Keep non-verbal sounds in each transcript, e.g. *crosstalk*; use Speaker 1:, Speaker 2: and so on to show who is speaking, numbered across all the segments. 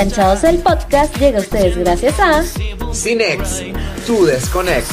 Speaker 1: Enganchados el podcast llega a ustedes gracias a
Speaker 2: Cinex, tu desconex.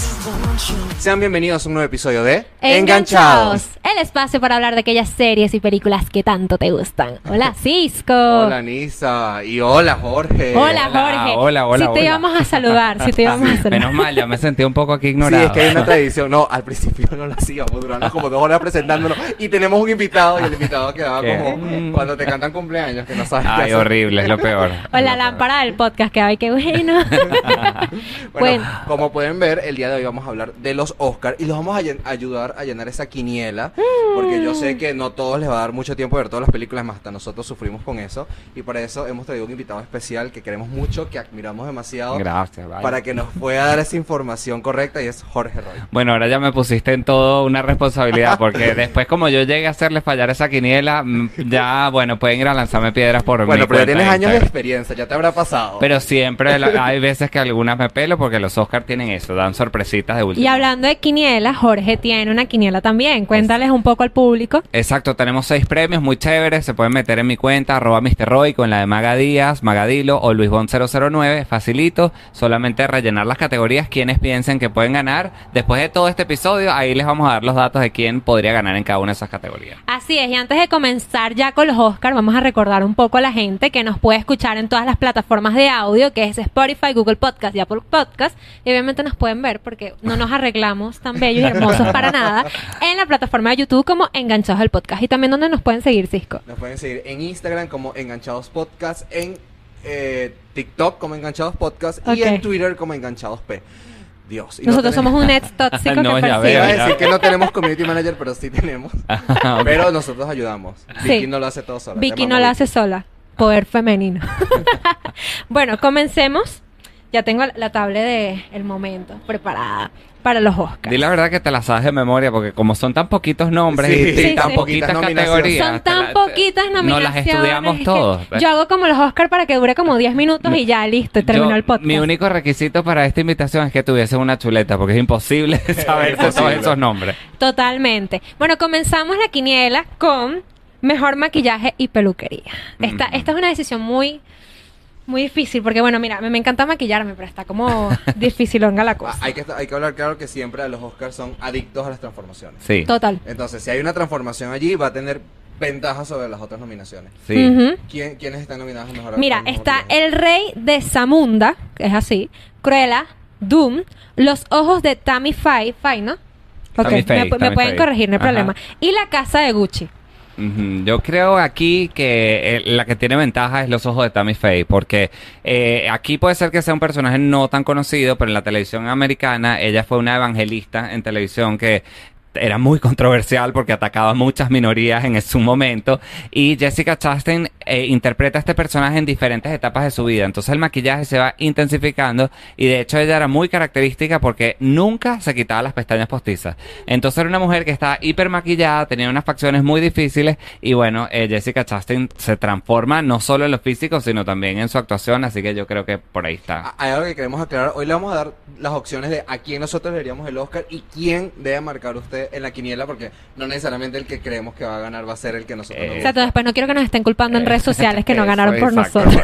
Speaker 2: Sean bienvenidos a un nuevo episodio de
Speaker 3: Enganchados, el espacio para hablar de aquellas series y películas que tanto te gustan. Hola Cisco. *laughs*
Speaker 2: Hola Nisa y hola Jorge.
Speaker 3: Hola Jorge.
Speaker 4: hola, hola,
Speaker 3: Si te
Speaker 4: hola.
Speaker 3: íbamos a saludar, si te *laughs* íbamos a saludar.
Speaker 4: Menos mal, ya me sentí un poco aquí
Speaker 2: Sí,
Speaker 4: ignorado.
Speaker 2: es que hay una tradición. No, al principio no la hacíamos, durando como dos horas presentándolo. Y tenemos un invitado y el invitado quedaba
Speaker 4: ¿Qué?
Speaker 2: como cuando te cantan cumpleaños, que no sabes qué
Speaker 4: Ay,
Speaker 2: hacer.
Speaker 4: horrible, es lo peor. *laughs*
Speaker 3: O la lámpara del podcast, que ay, qué bueno.
Speaker 2: Bueno,
Speaker 3: Bueno.
Speaker 2: como pueden ver, el día de hoy vamos a hablar de los Oscars y los vamos a llen- ayudar a llenar esa quiniela, porque yo sé que no todos les va a dar mucho tiempo de ver todas las películas, más hasta nosotros sufrimos con eso, y para eso hemos traído un invitado especial que queremos mucho, que admiramos demasiado,
Speaker 4: Gracias, vaya.
Speaker 2: para que nos pueda dar esa información correcta, y es Jorge Roy.
Speaker 4: Bueno, ahora ya me pusiste en todo una responsabilidad, porque *laughs* después como yo llegué a hacerle fallar esa quiniela, mm, ya, bueno, pueden ir a lanzarme piedras por
Speaker 2: Bueno,
Speaker 4: mi
Speaker 2: pero ya
Speaker 4: cuenta
Speaker 2: tienes
Speaker 4: de
Speaker 2: años de
Speaker 4: Instagram.
Speaker 2: experiencia, ya te habrá pasado.
Speaker 4: Pero siempre la- hay veces que algunas me pelo porque los Oscars tienen eso, dan sorpresitas de último.
Speaker 3: Y hablando de quiniela, Jorge tiene una quiniela también. Cuéntales un poco al público.
Speaker 4: Exacto, tenemos seis premios muy chéveres. Se pueden meter en mi cuenta, arroba Mr. Roy, con la de Maga Díaz, Magadilo o Luisbon 009. Facilito, solamente rellenar las categorías, quienes piensen que pueden ganar. Después de todo este episodio, ahí les vamos a dar los datos de quién podría ganar en cada una de esas categorías.
Speaker 3: Así es, y antes de comenzar ya con los Oscars, vamos a recordar un poco a la gente que nos puede escuchar en todas las plataformas de audio, que es Spotify, Google Podcast y Apple Podcast. Y obviamente nos pueden ver porque no nos arreglamos tan bellos y hermosos para nada en la plataforma de YouTube como Enganchados al Podcast. Y también donde nos pueden seguir, Cisco.
Speaker 2: Nos pueden seguir en Instagram como Enganchados Podcast, en eh, TikTok como Enganchados Podcast y en Twitter como Enganchados P. Dios. no
Speaker 3: Nosotros somos un ex *laughs* tóxico
Speaker 4: No,
Speaker 3: que
Speaker 4: ya.
Speaker 2: Iba a decir que no tenemos community manager, pero sí tenemos. *laughs* Pero nosotros ayudamos.
Speaker 3: Sí.
Speaker 2: Vicky no lo hace todo sola.
Speaker 3: Vicky no la hace sola. Poder femenino. *laughs* bueno, comencemos. Ya tengo la tabla de el momento preparada para los Oscars.
Speaker 4: Di la verdad que te la sabes de memoria, porque como son tan poquitos nombres
Speaker 2: Sí,
Speaker 4: y,
Speaker 3: sí,
Speaker 4: tan
Speaker 3: sí.
Speaker 4: poquitas categorías.
Speaker 3: Son tan
Speaker 4: la-
Speaker 3: poquitas
Speaker 4: No
Speaker 3: nominaciones.
Speaker 4: las estudiamos
Speaker 3: es que
Speaker 4: todos.
Speaker 3: Yo hago como los Oscars para que dure como 10 minutos y ya listo, y terminó
Speaker 4: Yo-
Speaker 3: el podcast.
Speaker 4: Mi único requisito para esta invitación es que tuviese una chuleta, porque es imposible *laughs* saber todos esos nombres.
Speaker 3: Totalmente. Bueno, comenzamos la quiniela con mejor maquillaje y peluquería. Esta,
Speaker 4: Ujú.
Speaker 3: esta es una decisión muy, muy difícil porque, bueno, mira, me, me encanta maquillarme, pero está como *laughs* dificilonga la
Speaker 2: Ah,
Speaker 3: cosa.
Speaker 2: Hay que, hay que hablar claro que siempre los Oscars son adictos a las transformaciones.
Speaker 4: Sí.
Speaker 3: Total.
Speaker 2: Entonces, si hay una transformación allí, va a tener ventaja sobre las otras nominaciones.
Speaker 4: Sí.
Speaker 3: Ujú.
Speaker 2: ¿Quién, ¿Quiénes están nominados a mejor
Speaker 3: Mira,
Speaker 2: mejor
Speaker 3: está el rey de Zamunda, que es así, Cruella, Doom, los ojos de Tammy Faye, Faye, ¿no? Ok,
Speaker 4: Tammy Faye,
Speaker 3: me, pueden
Speaker 4: Faye.
Speaker 3: corregir, no hay
Speaker 4: Ajá.
Speaker 3: problema. Y la casa de Gucci.
Speaker 4: Yo creo aquí que eh, la que tiene ventaja es los ojos de Tammy Faye, porque eh, aquí puede ser que sea un personaje no tan conocido, pero en la televisión americana ella fue una evangelista en televisión que era muy *laughs* controversial porque atacaba a muchas minorías en su momento. Y Jessica Chastain eh, interpreta a este personaje en diferentes etapas de su vida. Entonces el maquillaje se va intensificando y de hecho ella era muy característica porque nunca se quitaba las pestañas postizas. Entonces era una mujer que estaba hiper maquillada tenía unas facciones muy difíciles y bueno eh, Jessica Chastain se transforma no solo en lo físico sino también en su actuación así que yo creo que por ahí está.
Speaker 2: Hay algo que queremos aclarar. Hoy le vamos a dar las opciones de a quién nosotros le el Oscar y quién debe marcar usted en la quiniela, porque no necesariamente el que creemos que va a ganar va a ser el que nosotros
Speaker 4: Eh,
Speaker 2: nos
Speaker 3: Exacto, después no quiero que nos estén culpando en redes sociales que no
Speaker 4: Eso,
Speaker 3: ganaron por
Speaker 4: exacto.
Speaker 3: nosotros.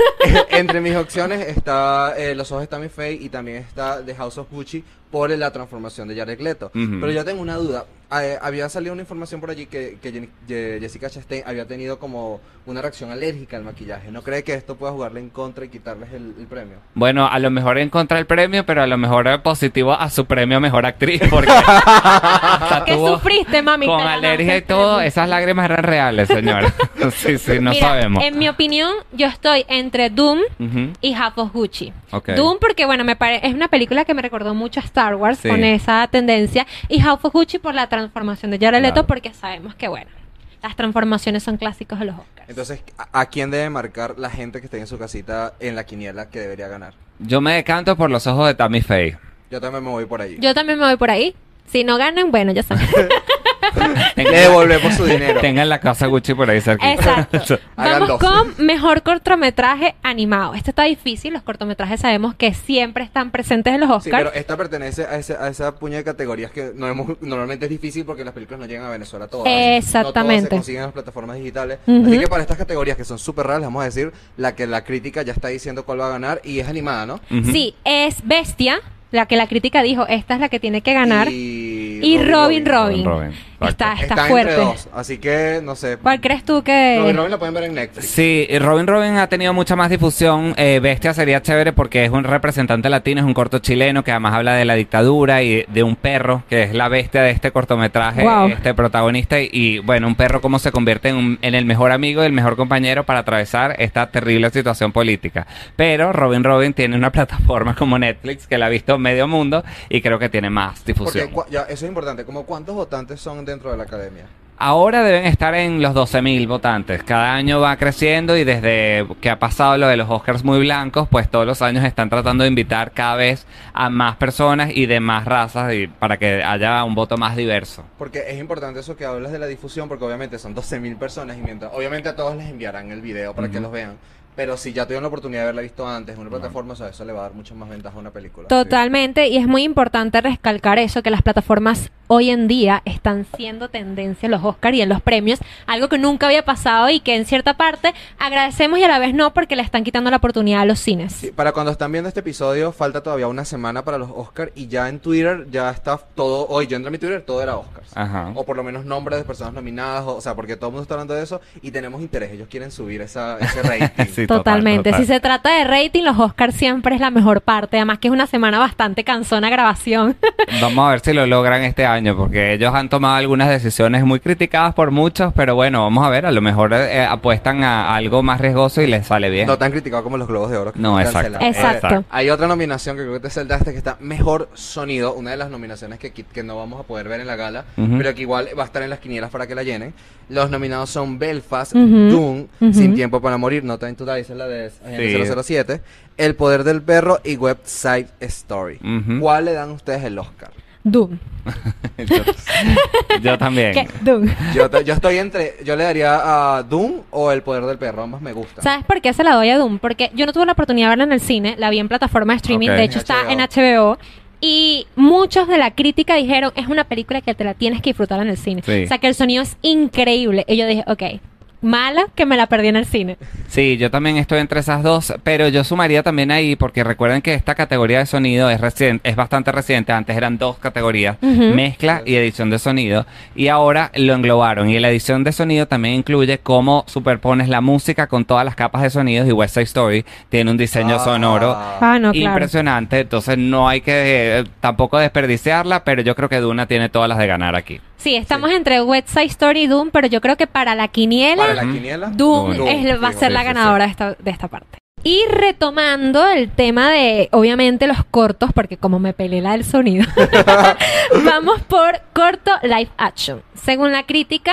Speaker 2: Entre mis opciones está eh, Los ojos de Tammy Faye y también está The House of Gucci por la transformación de Jared Leto. Pero yo tengo una duda. Eh, había salido una información por allí que, que Jessica Chastain había tenido como una reacción alérgica al maquillaje. ¿No cree que esto pueda jugarle en contra y quitarles el, el premio?
Speaker 4: Bueno, a lo mejor en contra del premio, pero a lo mejor es positivo a su premio a mejor actriz, porque *laughs*
Speaker 3: ¿Qué
Speaker 4: tuvo
Speaker 3: sufriste, mami?
Speaker 4: con alergia y todo, esas lágrimas eran reales, señora. *laughs* *laughs* sí, sí, no
Speaker 3: Mira,
Speaker 4: sabemos.
Speaker 3: En mi opinión, yo estoy entre Doom
Speaker 4: Ujú.
Speaker 3: y Half of Gucci.
Speaker 4: Ok.
Speaker 3: Doom porque, bueno, me pare- es una película que me recordó mucho a Star Wars
Speaker 4: Sí.
Speaker 3: con esa tendencia. Y Half of Gucci por la transformación de Jared Leto
Speaker 4: Claro.
Speaker 3: porque sabemos que, bueno, las transformaciones son clásicos de los Oscars.
Speaker 2: Entonces, ¿a, a quién debe marcar la gente que esté en su casita en la quiniela que debería ganar?
Speaker 4: Yo me decanto por los ojos de Tammy Faye.
Speaker 2: Yo también me voy por ahí.
Speaker 3: Yo también me voy por ahí. Si no ganan, bueno, ya saben. *laughs* *laughs*
Speaker 2: Le devolvemos su dinero.
Speaker 4: Tengan la casa Gucci por ahí cerquita.
Speaker 3: Exacto. *laughs*
Speaker 2: Hagan
Speaker 3: Vamos
Speaker 2: dos.
Speaker 3: con mejor cortometraje animado. Este está difícil. Los cortometrajes sabemos que siempre están presentes en los
Speaker 2: Sí,
Speaker 3: Oscars.
Speaker 2: pero esta pertenece a, ese- a esa puña de categorías que no hemos, normalmente es difícil porque las películas no llegan a Venezuela todas.
Speaker 3: Exactamente.
Speaker 2: No todas se consiguen en las plataformas digitales.
Speaker 3: Ujú.
Speaker 2: Así que para estas categorías que son súper raras, les vamos a decir la que la crítica ya está diciendo cuál va a ganar y es animada, ¿no?
Speaker 4: Ujú.
Speaker 3: Sí, es Bestia, la que la crítica dijo, esta es la que tiene que ganar.
Speaker 2: Y,
Speaker 3: Y Robin Robin.
Speaker 4: Robin, Robin,
Speaker 3: Está, fuerte.
Speaker 2: entre dos, así que no sé.
Speaker 3: ¿Cuál crees tú que...?
Speaker 2: Robin Robin la pueden ver en Netflix.
Speaker 4: Sí, Robin Robin ha tenido mucha más difusión. Eh, Bestia sería chévere porque es un representante latino, es un corto chileno que además habla de la dictadura y de un perro que es la bestia de este cortometraje,
Speaker 3: Wow.
Speaker 4: este protagonista. Y, y, bueno, un perro cómo se convierte en, un- en el mejor amigo y el mejor compañero para atravesar esta terrible situación política. Pero Robin Robin tiene una *laughs* plataforma como Netflix que la ha visto medio mundo y creo que tiene más difusión.
Speaker 2: ya, eso es importante. Como ¿Cuántos votantes son dentro de la academia?
Speaker 4: Ahora deben estar en los 12.000 votantes. Cada año va creciendo y desde que ha pasado lo de los Oscars muy blancos, pues todos los años están tratando de invitar cada vez a más personas y de más razas y para que haya un voto más diverso.
Speaker 2: Porque es importante eso que hablas de la difusión, porque obviamente son 12.000 personas y mientras, obviamente a todos les enviarán el video para que los vean. Pero si ya tuvieron la oportunidad de haberla visto antes en una plataforma, o sea, eso le va a dar mucho más ventaja a una película.
Speaker 3: Totalmente, y es muy importante recalcar eso, que las plataformas hoy en día están siendo tendencia en los Oscars y en los premios, algo que nunca había pasado y que en cierta parte agradecemos y a la vez no porque le están quitando la oportunidad a los cines.
Speaker 2: Sí, para cuando están viendo este episodio, falta todavía una semana para los Oscars y ya en Twitter ya está todo. Hoy yo entré a mi Twitter, todo era Oscars.
Speaker 4: Ajá.
Speaker 2: O por lo menos nombres de personas nominadas, o, o sea, porque todo el mundo está hablando de eso y tenemos interés. Ellos quieren subir esa, ese *laughs* rating.
Speaker 4: Sí, total,
Speaker 3: Totalmente.
Speaker 4: total.
Speaker 3: Si se trata de rating, los Oscars siempre es la mejor parte. Además que es una semana bastante cansona grabación.
Speaker 4: Vamos a ver si lo logran este año, porque ellos han tomado algunas decisiones muy criticadas por muchos, pero bueno, vamos a ver, a lo mejor eh, apuestan a algo más riesgoso y les sale bien.
Speaker 2: No tan criticado como los Globos de Oro. que
Speaker 4: No, exacto.
Speaker 3: Exacto.
Speaker 2: Eh, hay otra nominación que creo que te saltaste que está mejor sonido. Una de las nominaciones que, no vamos a poder ver en la gala, pero que igual va a estar en las quinielas para que la llenen. Los nominados son Belfast. Doom. Sin Tiempo para Morir, No Time to Die, esa es la de Agente
Speaker 4: Sí.
Speaker 2: 007, El Poder del Perro y Website Story. ¿Cuál le dan ustedes el Oscar?
Speaker 3: Doom. *laughs*
Speaker 4: yo, yo también.
Speaker 3: ¿Qué? Doom.
Speaker 2: Yo, estoy entre, yo le daría a Doom o El Poder del Perro, ambas me gustan.
Speaker 3: ¿Sabes por qué se la doy a Doom? Porque yo no tuve la oportunidad de verla en el cine, la vi en plataforma de streaming, de hecho
Speaker 2: En
Speaker 3: está
Speaker 2: HBO.
Speaker 3: en HBO. Y muchos de la crítica dijeron, es una película que te la tienes que disfrutar en el cine.
Speaker 4: Sí.
Speaker 3: O sea, que el sonido es increíble. Y yo dije, ok, mala que me la perdí en el cine.
Speaker 4: Sí, yo también estoy entre esas dos, pero yo sumaría también ahí, porque recuerden que esta categoría de sonido es reciente, es bastante reciente, antes eran dos categorías, mezcla y edición de sonido, y ahora lo englobaron, y la edición de sonido también incluye cómo superpones la música con todas las capas de sonidos, y West Side Story tiene un diseño
Speaker 2: Ah.
Speaker 4: sonoro
Speaker 3: Ah, no, claro.
Speaker 4: impresionante, entonces no hay que eh, tampoco desperdiciarla, pero yo creo que Duna tiene todas las de ganar aquí.
Speaker 3: Sí, estamos entre West Side Story y Doom, pero yo creo que para la quiniela,
Speaker 2: Para la quiniela.
Speaker 3: Doom, es- va a ser la ganadora De, esta, de esta parte. Y retomando el tema de, obviamente, los cortos, porque como me peleé la del sonido, *laughs* vamos por corto live action. Según la crítica,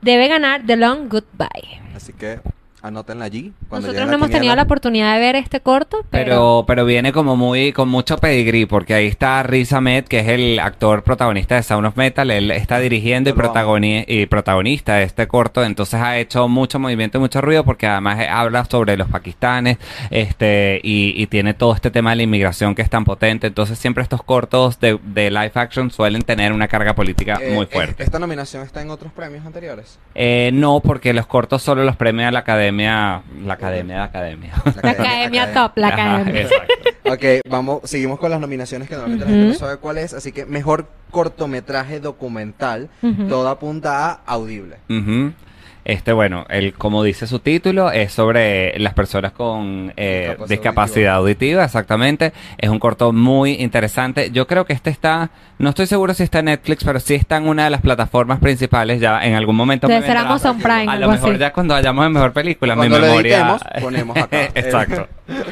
Speaker 3: debe ganar The Long Goodbye.
Speaker 2: Así que anótenla allí. cuando
Speaker 3: Nosotros no hemos tenido la oportunidad de ver este corto, pero...
Speaker 4: Pero, pero viene como muy, con mucho pedigrí, porque ahí está Riz Ahmed, que es el actor protagonista de Sound of Metal, él está dirigiendo y, protagoni- y protagonista de este corto, entonces ha hecho mucho movimiento y mucho ruido, porque además habla sobre los pakistanes, este, y, y tiene todo este tema de la inmigración que es tan potente, entonces siempre estos cortos de, de live action suelen tener una carga política
Speaker 2: Eh,
Speaker 4: muy
Speaker 2: eh,
Speaker 4: fuerte.
Speaker 2: ¿Esta nominación está en otros premios anteriores?
Speaker 4: Eh, no, porque los cortos solo los premia la academia, la academia de academia.
Speaker 3: La academia top, la
Speaker 4: Ajá,
Speaker 3: academia.
Speaker 4: exacto.
Speaker 2: Ok, vamos, seguimos con las nominaciones que normalmente la gente no sabe cuál es. Así que mejor cortometraje documental,
Speaker 3: Ujú.
Speaker 2: todo apunta a audible.
Speaker 4: Ujú. Este, bueno, el, como dice su título, es sobre las personas con eh,
Speaker 2: Discapacidad
Speaker 4: discapacidad auditiva. exactamente. Es un corto muy interesante. Yo creo que este está, no estoy seguro si está en Netflix, pero sí está en una de las plataformas principales. Ya en algún momento me
Speaker 3: Debe ser. Amazon Prime,
Speaker 4: A lo mejor
Speaker 3: así.
Speaker 4: ya cuando vayamos en mejor película, mi
Speaker 2: lo
Speaker 4: memoria.
Speaker 2: editemos, ponemos acá. *laughs*
Speaker 4: Exacto.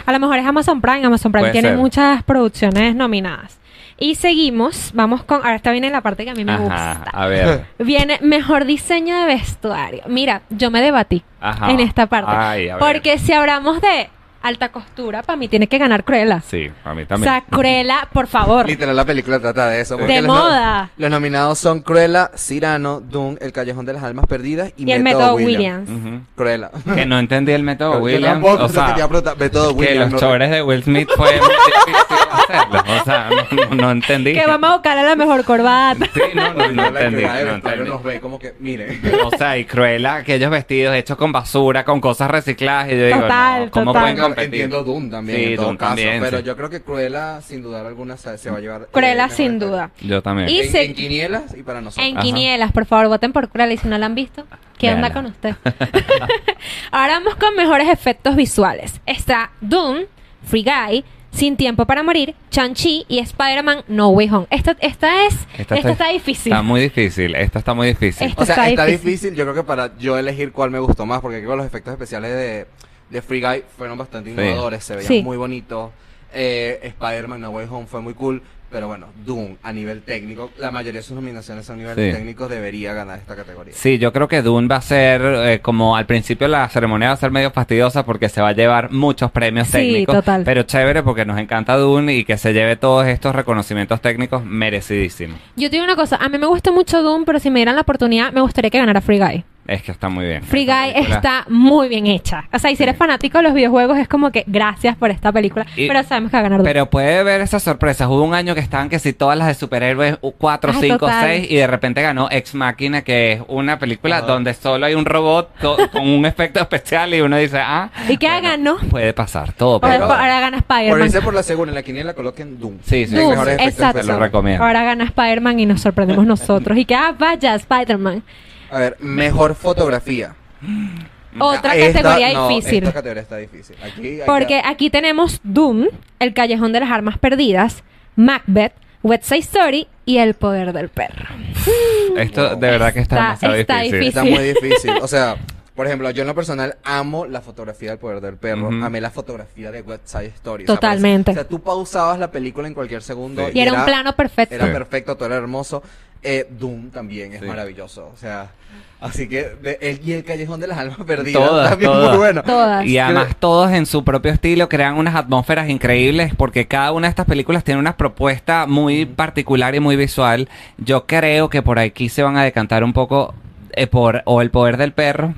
Speaker 3: A lo mejor es Amazon Prime. Amazon Prime
Speaker 4: Puede
Speaker 3: tiene
Speaker 4: ser.
Speaker 3: muchas producciones nominadas. Y seguimos, vamos con... Ahora esta viene la parte que a mí me
Speaker 4: Ajá,
Speaker 3: gusta.
Speaker 4: a ver. *laughs*
Speaker 3: Viene mejor diseño de vestuario. Mira, yo me debatí
Speaker 4: Ajá.
Speaker 3: en esta parte.
Speaker 4: Ay,
Speaker 3: porque si hablamos de alta costura, para mí tiene que ganar Cruella.
Speaker 4: Sí, a mí
Speaker 3: O
Speaker 4: también.
Speaker 3: sea, Cruella, por favor.
Speaker 2: Literal, la película trata de eso.
Speaker 3: De
Speaker 2: los no-
Speaker 3: moda.
Speaker 2: los nominados son Cruella, Cyrano, Doom, El Callejón de las Almas Perdidas y,
Speaker 3: Y el método Williams.
Speaker 4: Ujú.
Speaker 2: Cruella.
Speaker 4: Que no entendí el método *laughs* Williams.
Speaker 2: tampoco,
Speaker 4: o sea, que
Speaker 2: Williams.
Speaker 4: los
Speaker 2: no-
Speaker 4: chores de Will Smith fue muy difícil hacerlo. O sea, no, no- no entendí.
Speaker 3: Que vamos a buscar a la mejor corbata.
Speaker 4: Sí, no, no, no *laughs*
Speaker 2: la
Speaker 4: entendí. no entendí.
Speaker 2: nos ve como que, miren.
Speaker 4: O sea, y Cruella, aquellos vestidos hechos con basura, con cosas recicladas. Y yo digo,
Speaker 3: Total,
Speaker 4: no, ¿cómo
Speaker 3: total.
Speaker 4: pueden
Speaker 2: Entiendo Doom también,
Speaker 4: Sí,
Speaker 2: en todo
Speaker 4: Doom
Speaker 2: caso,
Speaker 4: también,
Speaker 2: pero
Speaker 4: sí.
Speaker 2: yo creo que Cruella, sin dudar alguna, se, se va a llevar... eh,
Speaker 3: Cruella, sin duda.
Speaker 4: Yo también.
Speaker 3: Y
Speaker 2: En,
Speaker 3: se-
Speaker 2: en quinielas y para nosotros.
Speaker 3: En
Speaker 4: Ajá.
Speaker 3: quinielas, por favor, voten por Cruella y si no la han visto, ¿qué onda con usted? *laughs* *laughs* Ahora vamos con mejores efectos visuales. Está Doom, Free Guy, Sin Tiempo para Morir, Chan-Chi y Spider-Man No Way Home. Esta, esta es, esta, está, difícil.
Speaker 4: Está muy difícil. Esta está muy difícil.
Speaker 3: Esta
Speaker 2: O sea,
Speaker 3: está
Speaker 2: está
Speaker 3: difícil.
Speaker 2: difícil. Yo creo que para yo elegir cuál me gustó más, porque creo que los efectos especiales de, de Free Guy fueron bastante
Speaker 4: Sí.
Speaker 2: innovadores, se veían
Speaker 3: Sí.
Speaker 2: muy bonitos. Eh, Spider-Man No Way Home fue muy cool, pero bueno, Doom a nivel técnico, la mayoría de sus nominaciones a nivel
Speaker 4: Sí.
Speaker 2: técnico debería ganar esta categoría.
Speaker 4: Sí, yo creo que Dune va a ser, eh, como al principio la ceremonia va a ser medio fastidiosa porque se va a llevar muchos premios
Speaker 3: Sí,
Speaker 4: técnicos.
Speaker 3: total.
Speaker 4: Pero chévere porque nos encanta Dune y que se lleve todos estos reconocimientos técnicos merecidísimos.
Speaker 3: Yo te digo una cosa, a mí me gusta mucho Doom, pero si me dieran la oportunidad, me gustaría que ganara Free Guy.
Speaker 4: Es que está muy bien.
Speaker 3: Free Guy
Speaker 4: película-
Speaker 3: está muy bien hecha. O sea, y si
Speaker 4: Sí.
Speaker 3: eres fanático de los videojuegos, es como que gracias por esta película.
Speaker 4: Y-
Speaker 3: pero sabemos que va a ganar.
Speaker 4: Pero puede ver esas sorpresas. Hubo un año que estaban que si todas las de superhéroes, 4,
Speaker 3: Ah,
Speaker 4: 5,
Speaker 3: total.
Speaker 4: 6, y de repente ganó Ex Machina, que es una película donde solo hay un robot co- con un efecto especial y uno dice, ah.
Speaker 3: ¿Y qué ganó?
Speaker 4: Puede pasar, todo pasar.
Speaker 3: ahora gana
Speaker 2: Por
Speaker 3: Spider-Man.
Speaker 2: irse por la segunda, en la quiniela coloquen Doom.
Speaker 4: Sí, sí,
Speaker 3: Doom,
Speaker 2: mejores efectos
Speaker 3: exacto.
Speaker 4: Te lo recomiendo.
Speaker 3: Ahora gana Spider-Man y nos sorprendemos nosotros. Y que, ah, vaya, Spider-Man.
Speaker 2: A ver, mejor fotografía. *gasps*
Speaker 3: Otra
Speaker 2: Esta-
Speaker 3: categoría
Speaker 2: no,
Speaker 3: difícil.
Speaker 2: Esta categoría está difícil. Aquí
Speaker 3: Porque
Speaker 2: que-
Speaker 3: aquí tenemos Doom, El Callejón de las Armas Perdidas, Macbeth, West Side Story y El Poder del Perro.
Speaker 4: Esto de verdad que está,
Speaker 3: Está-
Speaker 4: demasiado
Speaker 3: está
Speaker 4: difícil.
Speaker 2: Está muy *laughs* difícil. O sea, por ejemplo, yo en lo personal amo la fotografía del poder del perro.
Speaker 4: Ujú.
Speaker 2: Amé la fotografía de West Side Story. O sea,
Speaker 3: Totalmente.
Speaker 2: O sea, tú pausabas la película en cualquier segundo.
Speaker 4: Sí.
Speaker 3: Y era un plano perfecto.
Speaker 2: Era
Speaker 4: Sí.
Speaker 2: perfecto, todo era hermoso. Eh, Doom también es
Speaker 4: Sí.
Speaker 2: maravilloso. O sea, así que. de- el, y el Callejón de las Almas Perdidas
Speaker 4: Todas,
Speaker 2: también
Speaker 4: todas.
Speaker 2: muy bueno.
Speaker 3: Todas.
Speaker 4: Y además todos en su propio estilo crean unas atmósferas increíbles porque cada una de estas películas tiene una propuesta muy particular y muy visual. Yo creo que por aquí se van a decantar un poco eh, por o El Poder del Perro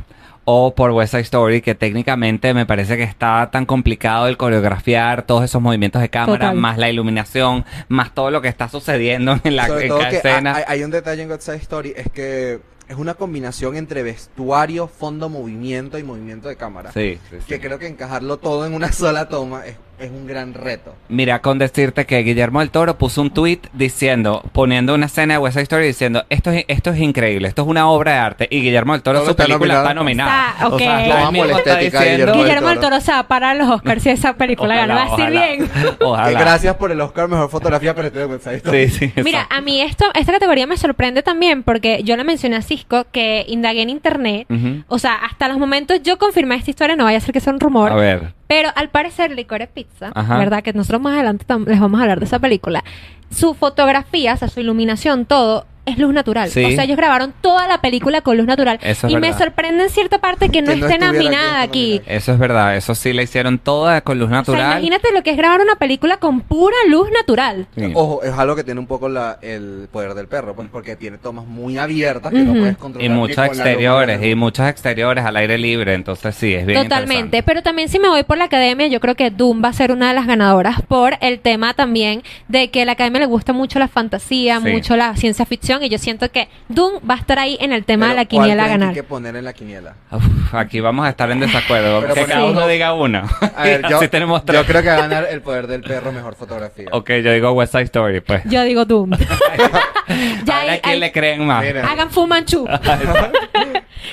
Speaker 4: o por West Side Story que técnicamente me parece que está tan complicado el coreografiar todos esos movimientos de cámara,
Speaker 3: Total.
Speaker 4: más la iluminación, más todo lo que está sucediendo en la
Speaker 2: Sobre
Speaker 4: en
Speaker 2: todo
Speaker 4: cada
Speaker 2: que
Speaker 4: escena.
Speaker 2: hay, hay un detalle en West Side Story, es que es una combinación entre vestuario, fondo, movimiento y movimiento de cámara.
Speaker 4: Sí, sí, sí.
Speaker 2: Que creo que encajarlo todo en una *laughs* sola toma es, es un gran reto.
Speaker 4: Mira, con decirte que Guillermo del Toro puso un tweet diciendo, poniendo una escena de West Side Story diciendo, esto es, esto es increíble, esto es una obra de arte. Y Guillermo del Toro,
Speaker 2: Todo
Speaker 4: su
Speaker 2: está
Speaker 4: película
Speaker 2: nominado.
Speaker 4: está nominada.
Speaker 3: Está, ok.
Speaker 2: amo
Speaker 4: mismo
Speaker 2: la estética de Guillermo del
Speaker 3: Guillermo del
Speaker 2: Toro.
Speaker 3: Toro se va a parar los Oscars si esa película gana. Va a decir
Speaker 4: ojalá.
Speaker 3: bien. *laughs*
Speaker 4: Ojalá.
Speaker 2: Que gracias por el Oscar Mejor Fotografía, pero estoy de West Side Story.
Speaker 4: Sí, sí.
Speaker 3: Mira, a mí esto, esta categoría me sorprende también porque yo le mencioné a Cisco que indagué en internet. O sea, hasta los momentos yo confirmé esta historia, no vaya a ser que sea un rumor.
Speaker 4: A ver.
Speaker 3: Pero al parecer, Licore Pizza,
Speaker 4: Ajá.
Speaker 3: ¿verdad? Que nosotros más adelante les vamos a hablar de esa película. Su fotografía, o sea, su iluminación, todo es luz natural.
Speaker 4: Sí.
Speaker 3: O sea, ellos grabaron toda la película con luz natural.
Speaker 4: Eso es
Speaker 3: y me sorprende en cierta parte que no
Speaker 2: Que no
Speaker 3: esté
Speaker 2: aquí
Speaker 3: nominada aquí.
Speaker 4: Eso es verdad, eso sí la hicieron toda con luz
Speaker 3: O sea,
Speaker 4: natural.
Speaker 3: imagínate lo que es grabar una película con pura luz natural.
Speaker 4: Sí.
Speaker 2: Ojo, es algo que tiene un poco la, el poder del perro, pues, porque tiene tomas muy abiertas que no puedes controlar.
Speaker 4: Y muchos exteriores, y muchos exteriores al aire libre, entonces sí, es bien
Speaker 3: Totalmente, pero también si me voy por la academia, yo creo que Doom va a ser una de las ganadoras por el tema también de que a la academia le gusta mucho la fantasía,
Speaker 4: Sí.
Speaker 3: mucho la ciencia ficción y yo siento que Doom va a estar ahí en el tema
Speaker 2: Pero,
Speaker 3: de la
Speaker 2: ¿cuál
Speaker 3: quiniela a
Speaker 2: creen que
Speaker 3: ganar.
Speaker 2: hay que poner en la quiniela?
Speaker 4: Uf, aquí vamos a estar en desacuerdo.
Speaker 2: Pero
Speaker 4: que
Speaker 2: porque-
Speaker 4: cada
Speaker 2: Sí.
Speaker 4: uno diga uno.
Speaker 2: A ver, *laughs* yo,
Speaker 4: Así tenemos tres.
Speaker 2: yo creo que va a ganar el poder del perro mejor fotografía.
Speaker 4: Ok, yo digo West Side Story, pues.
Speaker 3: Yo digo Doom. *laughs* *laughs* ya
Speaker 4: a ver
Speaker 3: hay-
Speaker 4: a quién
Speaker 3: hay-
Speaker 4: le creen más.
Speaker 2: Mira.
Speaker 3: hagan Fu Manchu.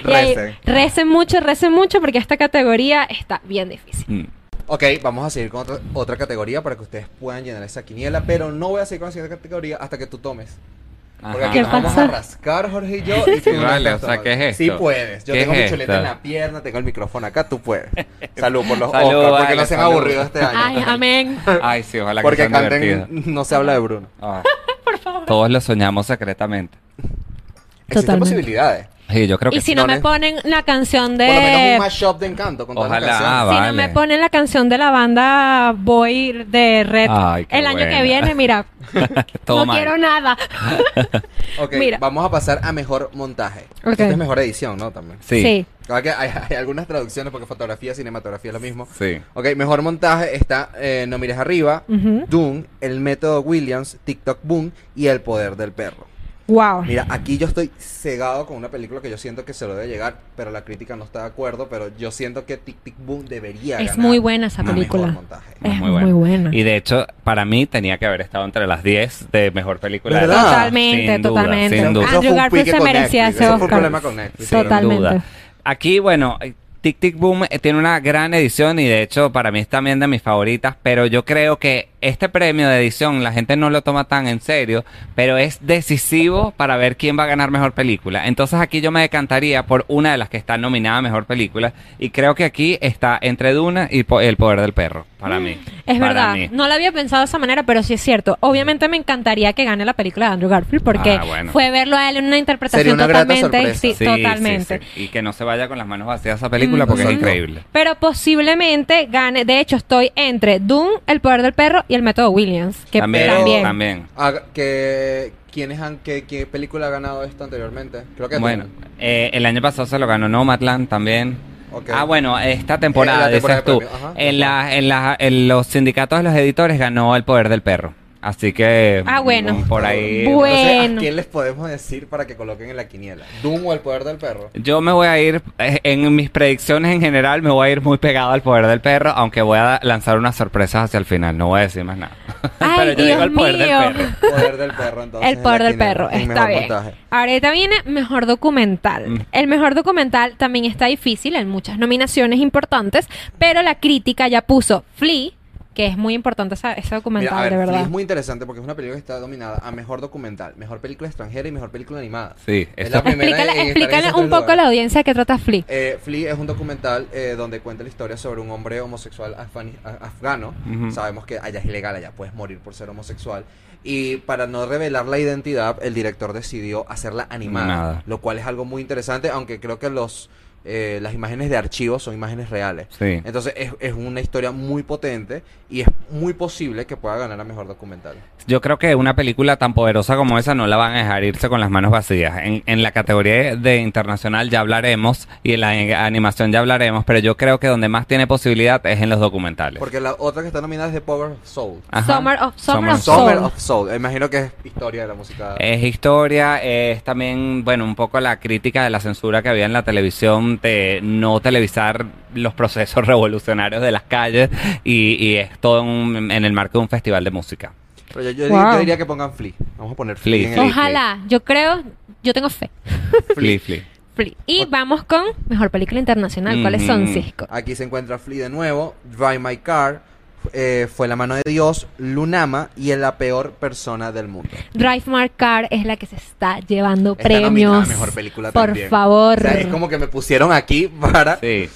Speaker 3: Y ahí,
Speaker 2: Recen.
Speaker 3: recen mucho, recen mucho porque esta categoría está bien difícil.
Speaker 4: Mm.
Speaker 2: Ok, vamos a seguir con otra, otra categoría para que ustedes puedan llenar esa quiniela, pero no voy a seguir con la siguiente categoría hasta que tú tomes. Porque aquí
Speaker 3: ¿Qué
Speaker 2: nos vamos
Speaker 3: pasa?
Speaker 2: a rascar, Jorge y yo. Y *laughs* tú
Speaker 4: Sí,
Speaker 2: no
Speaker 4: vale,
Speaker 2: estás
Speaker 4: o sea. ¿qué es
Speaker 2: Sí
Speaker 4: esto?
Speaker 2: puedes. Yo
Speaker 4: ¿Qué
Speaker 2: tengo
Speaker 4: es
Speaker 2: mi chuleta
Speaker 4: esto?
Speaker 2: en la pierna, tengo el micrófono acá, tú puedes. *laughs* Salud por los
Speaker 4: Salud,
Speaker 2: Oscars, porque
Speaker 4: vale,
Speaker 2: no se han
Speaker 4: salud.
Speaker 2: aburrido este año.
Speaker 3: Ay, amén. *laughs*
Speaker 4: Ay, sí, ojalá que
Speaker 2: porque
Speaker 4: sean
Speaker 2: canten,
Speaker 4: divertidos.
Speaker 2: no se habla de Bruno.
Speaker 4: Ah. Todos lo soñamos secretamente.
Speaker 2: Existen
Speaker 3: Totalmente.
Speaker 2: posibilidades.
Speaker 4: Sí, yo creo que
Speaker 3: Y si no me ponen la canción de...
Speaker 2: Por lo menos un mashup de encanto con todas las
Speaker 4: Ojalá,
Speaker 2: canciones.
Speaker 4: ah,
Speaker 3: Si no me ponen la canción de la banda Boy de Red
Speaker 4: Ay, qué
Speaker 3: el año que viene, mira, *laughs* no
Speaker 4: mal.
Speaker 3: quiero nada. *laughs*
Speaker 2: Ok,
Speaker 3: Mira.
Speaker 2: vamos a pasar a mejor montaje.
Speaker 3: Ok.
Speaker 2: Esta es mejor edición, ¿no? También.
Speaker 4: Sí.
Speaker 3: sí.
Speaker 2: Claro que hay, hay algunas traducciones porque fotografía, cinematografía es lo mismo.
Speaker 4: Sí.
Speaker 2: Ok, mejor montaje está eh, No mires arriba,
Speaker 3: Ujú.
Speaker 2: Doom, El método Williams, TikTok Boom y El poder del perro.
Speaker 3: Wow.
Speaker 2: Mira, aquí yo estoy cegado con una película que yo siento que se lo debe llegar, pero la crítica no está de acuerdo, pero yo siento que Tic Tic Boom debería
Speaker 3: Es
Speaker 2: ganar
Speaker 3: muy buena esa
Speaker 2: a mejor
Speaker 3: película.
Speaker 2: montaje.
Speaker 3: Es
Speaker 4: muy
Speaker 3: muy
Speaker 4: buena.
Speaker 3: buena.
Speaker 4: Y de hecho, para mí tenía que haber estado entre las 10 de mejor película.
Speaker 2: ¿Verdad?
Speaker 4: del año.
Speaker 3: Totalmente,
Speaker 4: Sin duda,
Speaker 3: totalmente.
Speaker 4: sin duda.
Speaker 2: Eso
Speaker 3: Andrew Garfield se merecía ese
Speaker 2: eso fue un
Speaker 3: Oscar.
Speaker 2: problema con Netflix.
Speaker 4: Sin
Speaker 3: Totalmente.
Speaker 4: duda. Aquí, bueno, Tic Tic Boom eh, tiene una gran edición y de hecho para mí es también de mis favoritas, pero yo creo que este premio de edición la gente no lo toma tan en serio, pero es decisivo para ver quién va a ganar mejor película. Entonces aquí yo me decantaría por una de las que está nominada a mejor película y creo que aquí está entre Duna y El poder del perro, para mí.
Speaker 3: Es
Speaker 4: Para
Speaker 3: verdad,
Speaker 4: mí.
Speaker 3: no lo había pensado de esa manera, pero sí es cierto. Obviamente me encantaría que gane la película de Andrew Garfield porque
Speaker 4: Ah, bueno.
Speaker 3: fue verlo a él en una
Speaker 2: Sería
Speaker 3: interpretación
Speaker 2: una
Speaker 3: totalmente,
Speaker 2: sorpresa.
Speaker 3: sí,
Speaker 4: Sí,
Speaker 3: totalmente.
Speaker 4: sí, sí. Y que no se vaya con las manos vacías esa película porque es increíble.
Speaker 3: Pero posiblemente gane, de hecho estoy entre Doom, El poder del perro y El método Williams, que
Speaker 4: También,
Speaker 3: también.
Speaker 4: también.
Speaker 2: Ah, que, ¿quiénes han, qué, qué película ha ganado esto anteriormente? Creo que
Speaker 4: Bueno, eh, el año pasado se lo ganó Nomadland también. Ah, bueno, esta temporada,
Speaker 2: Eh, temporada
Speaker 4: dices tú.
Speaker 2: ajá.
Speaker 4: en, la, en, la, en los sindicatos de los editores ganó El Poder del Perro. Así que...
Speaker 3: Ah, bueno.
Speaker 4: mm, Por ahí...
Speaker 3: Bueno.
Speaker 2: Entonces, ¿a quién les podemos decir para que coloquen en la quiniela? ¿Doom o el poder del perro?
Speaker 4: Yo me voy a ir, eh, en mis predicciones en general, me voy a ir muy pegado al Poder del Perro, aunque voy a lanzar unas sorpresas hacia el final. No voy a decir más nada. *laughs*
Speaker 3: Ay,
Speaker 4: Pero yo digo
Speaker 3: Dios
Speaker 4: El Poder del. Perro. *laughs*
Speaker 2: Poder del perro, entonces.
Speaker 3: El poder del
Speaker 2: quiniela,
Speaker 3: perro, está bien.
Speaker 2: montaje.
Speaker 3: Ahorita viene mejor documental.
Speaker 4: Mm.
Speaker 3: El mejor documental también está difícil en muchas nominaciones importantes, pero la crítica ya puso Flea, que es muy importante esa, ese documental,
Speaker 2: Mira, a ver,
Speaker 3: de
Speaker 2: Flea
Speaker 3: verdad.
Speaker 2: es muy interesante porque es una película que está dominada a mejor documental, mejor película extranjera y mejor película animada.
Speaker 4: Sí,
Speaker 2: Es la primera
Speaker 3: Explícale,
Speaker 2: en- en en
Speaker 3: explícale
Speaker 2: esos
Speaker 3: un poco a la audiencia qué trata Flea.
Speaker 2: Eh, Flea es un documental eh, donde cuenta la historia sobre un hombre homosexual afani- a- afgano. Sabemos que allá es ilegal, allá puedes morir por ser homosexual. Y para no revelar la identidad, el director decidió hacerla animada.
Speaker 4: Nada.
Speaker 2: Lo cual es algo muy interesante, aunque creo que los eh, las imágenes de archivo son imágenes reales.
Speaker 4: Sí.
Speaker 2: Entonces es, es una historia muy potente y es muy posible que pueda ganar a mejor documental.
Speaker 4: Yo creo que una película tan poderosa como esa no la van a dejar irse con las manos vacías. En, en la categoría de internacional ya hablaremos y en la en- animación ya hablaremos, pero yo creo que donde más tiene posibilidad es en los documentales.
Speaker 2: Porque la otra que está nominada es The Power of Soul.
Speaker 4: Ajá.
Speaker 3: Summer of- Summer of
Speaker 2: Summer
Speaker 3: Soul.
Speaker 2: of Soul. Imagino que es historia de la música.
Speaker 4: Es historia, es también, bueno, un poco la crítica de la censura que había en la televisión de no televisar los procesos *laughs* revolucionarios de las calles y, y es todo un- en el marco de un festival de música.
Speaker 2: Pero yo, yo,
Speaker 3: Wow.
Speaker 2: yo diría que pongan Flea. Vamos a poner Flea.
Speaker 4: Flea.
Speaker 2: en el-
Speaker 4: Flea.
Speaker 3: Ojalá, yo creo, yo tengo fe. *laughs*
Speaker 4: Flea, Flea.
Speaker 3: Flea. Y vamos con mejor película internacional. ¿Cuáles son. Cisco?
Speaker 2: Aquí se encuentra Flea de nuevo. Drive My Car. Eh, fue la mano de Dios. Lunama. Y es la peor persona del mundo.
Speaker 3: Drive My Car es la que se está llevando
Speaker 2: Está
Speaker 3: premios.
Speaker 2: mejor película
Speaker 3: Por
Speaker 2: también.
Speaker 3: favor.
Speaker 2: O sea, es como que me pusieron aquí para.
Speaker 4: Sí.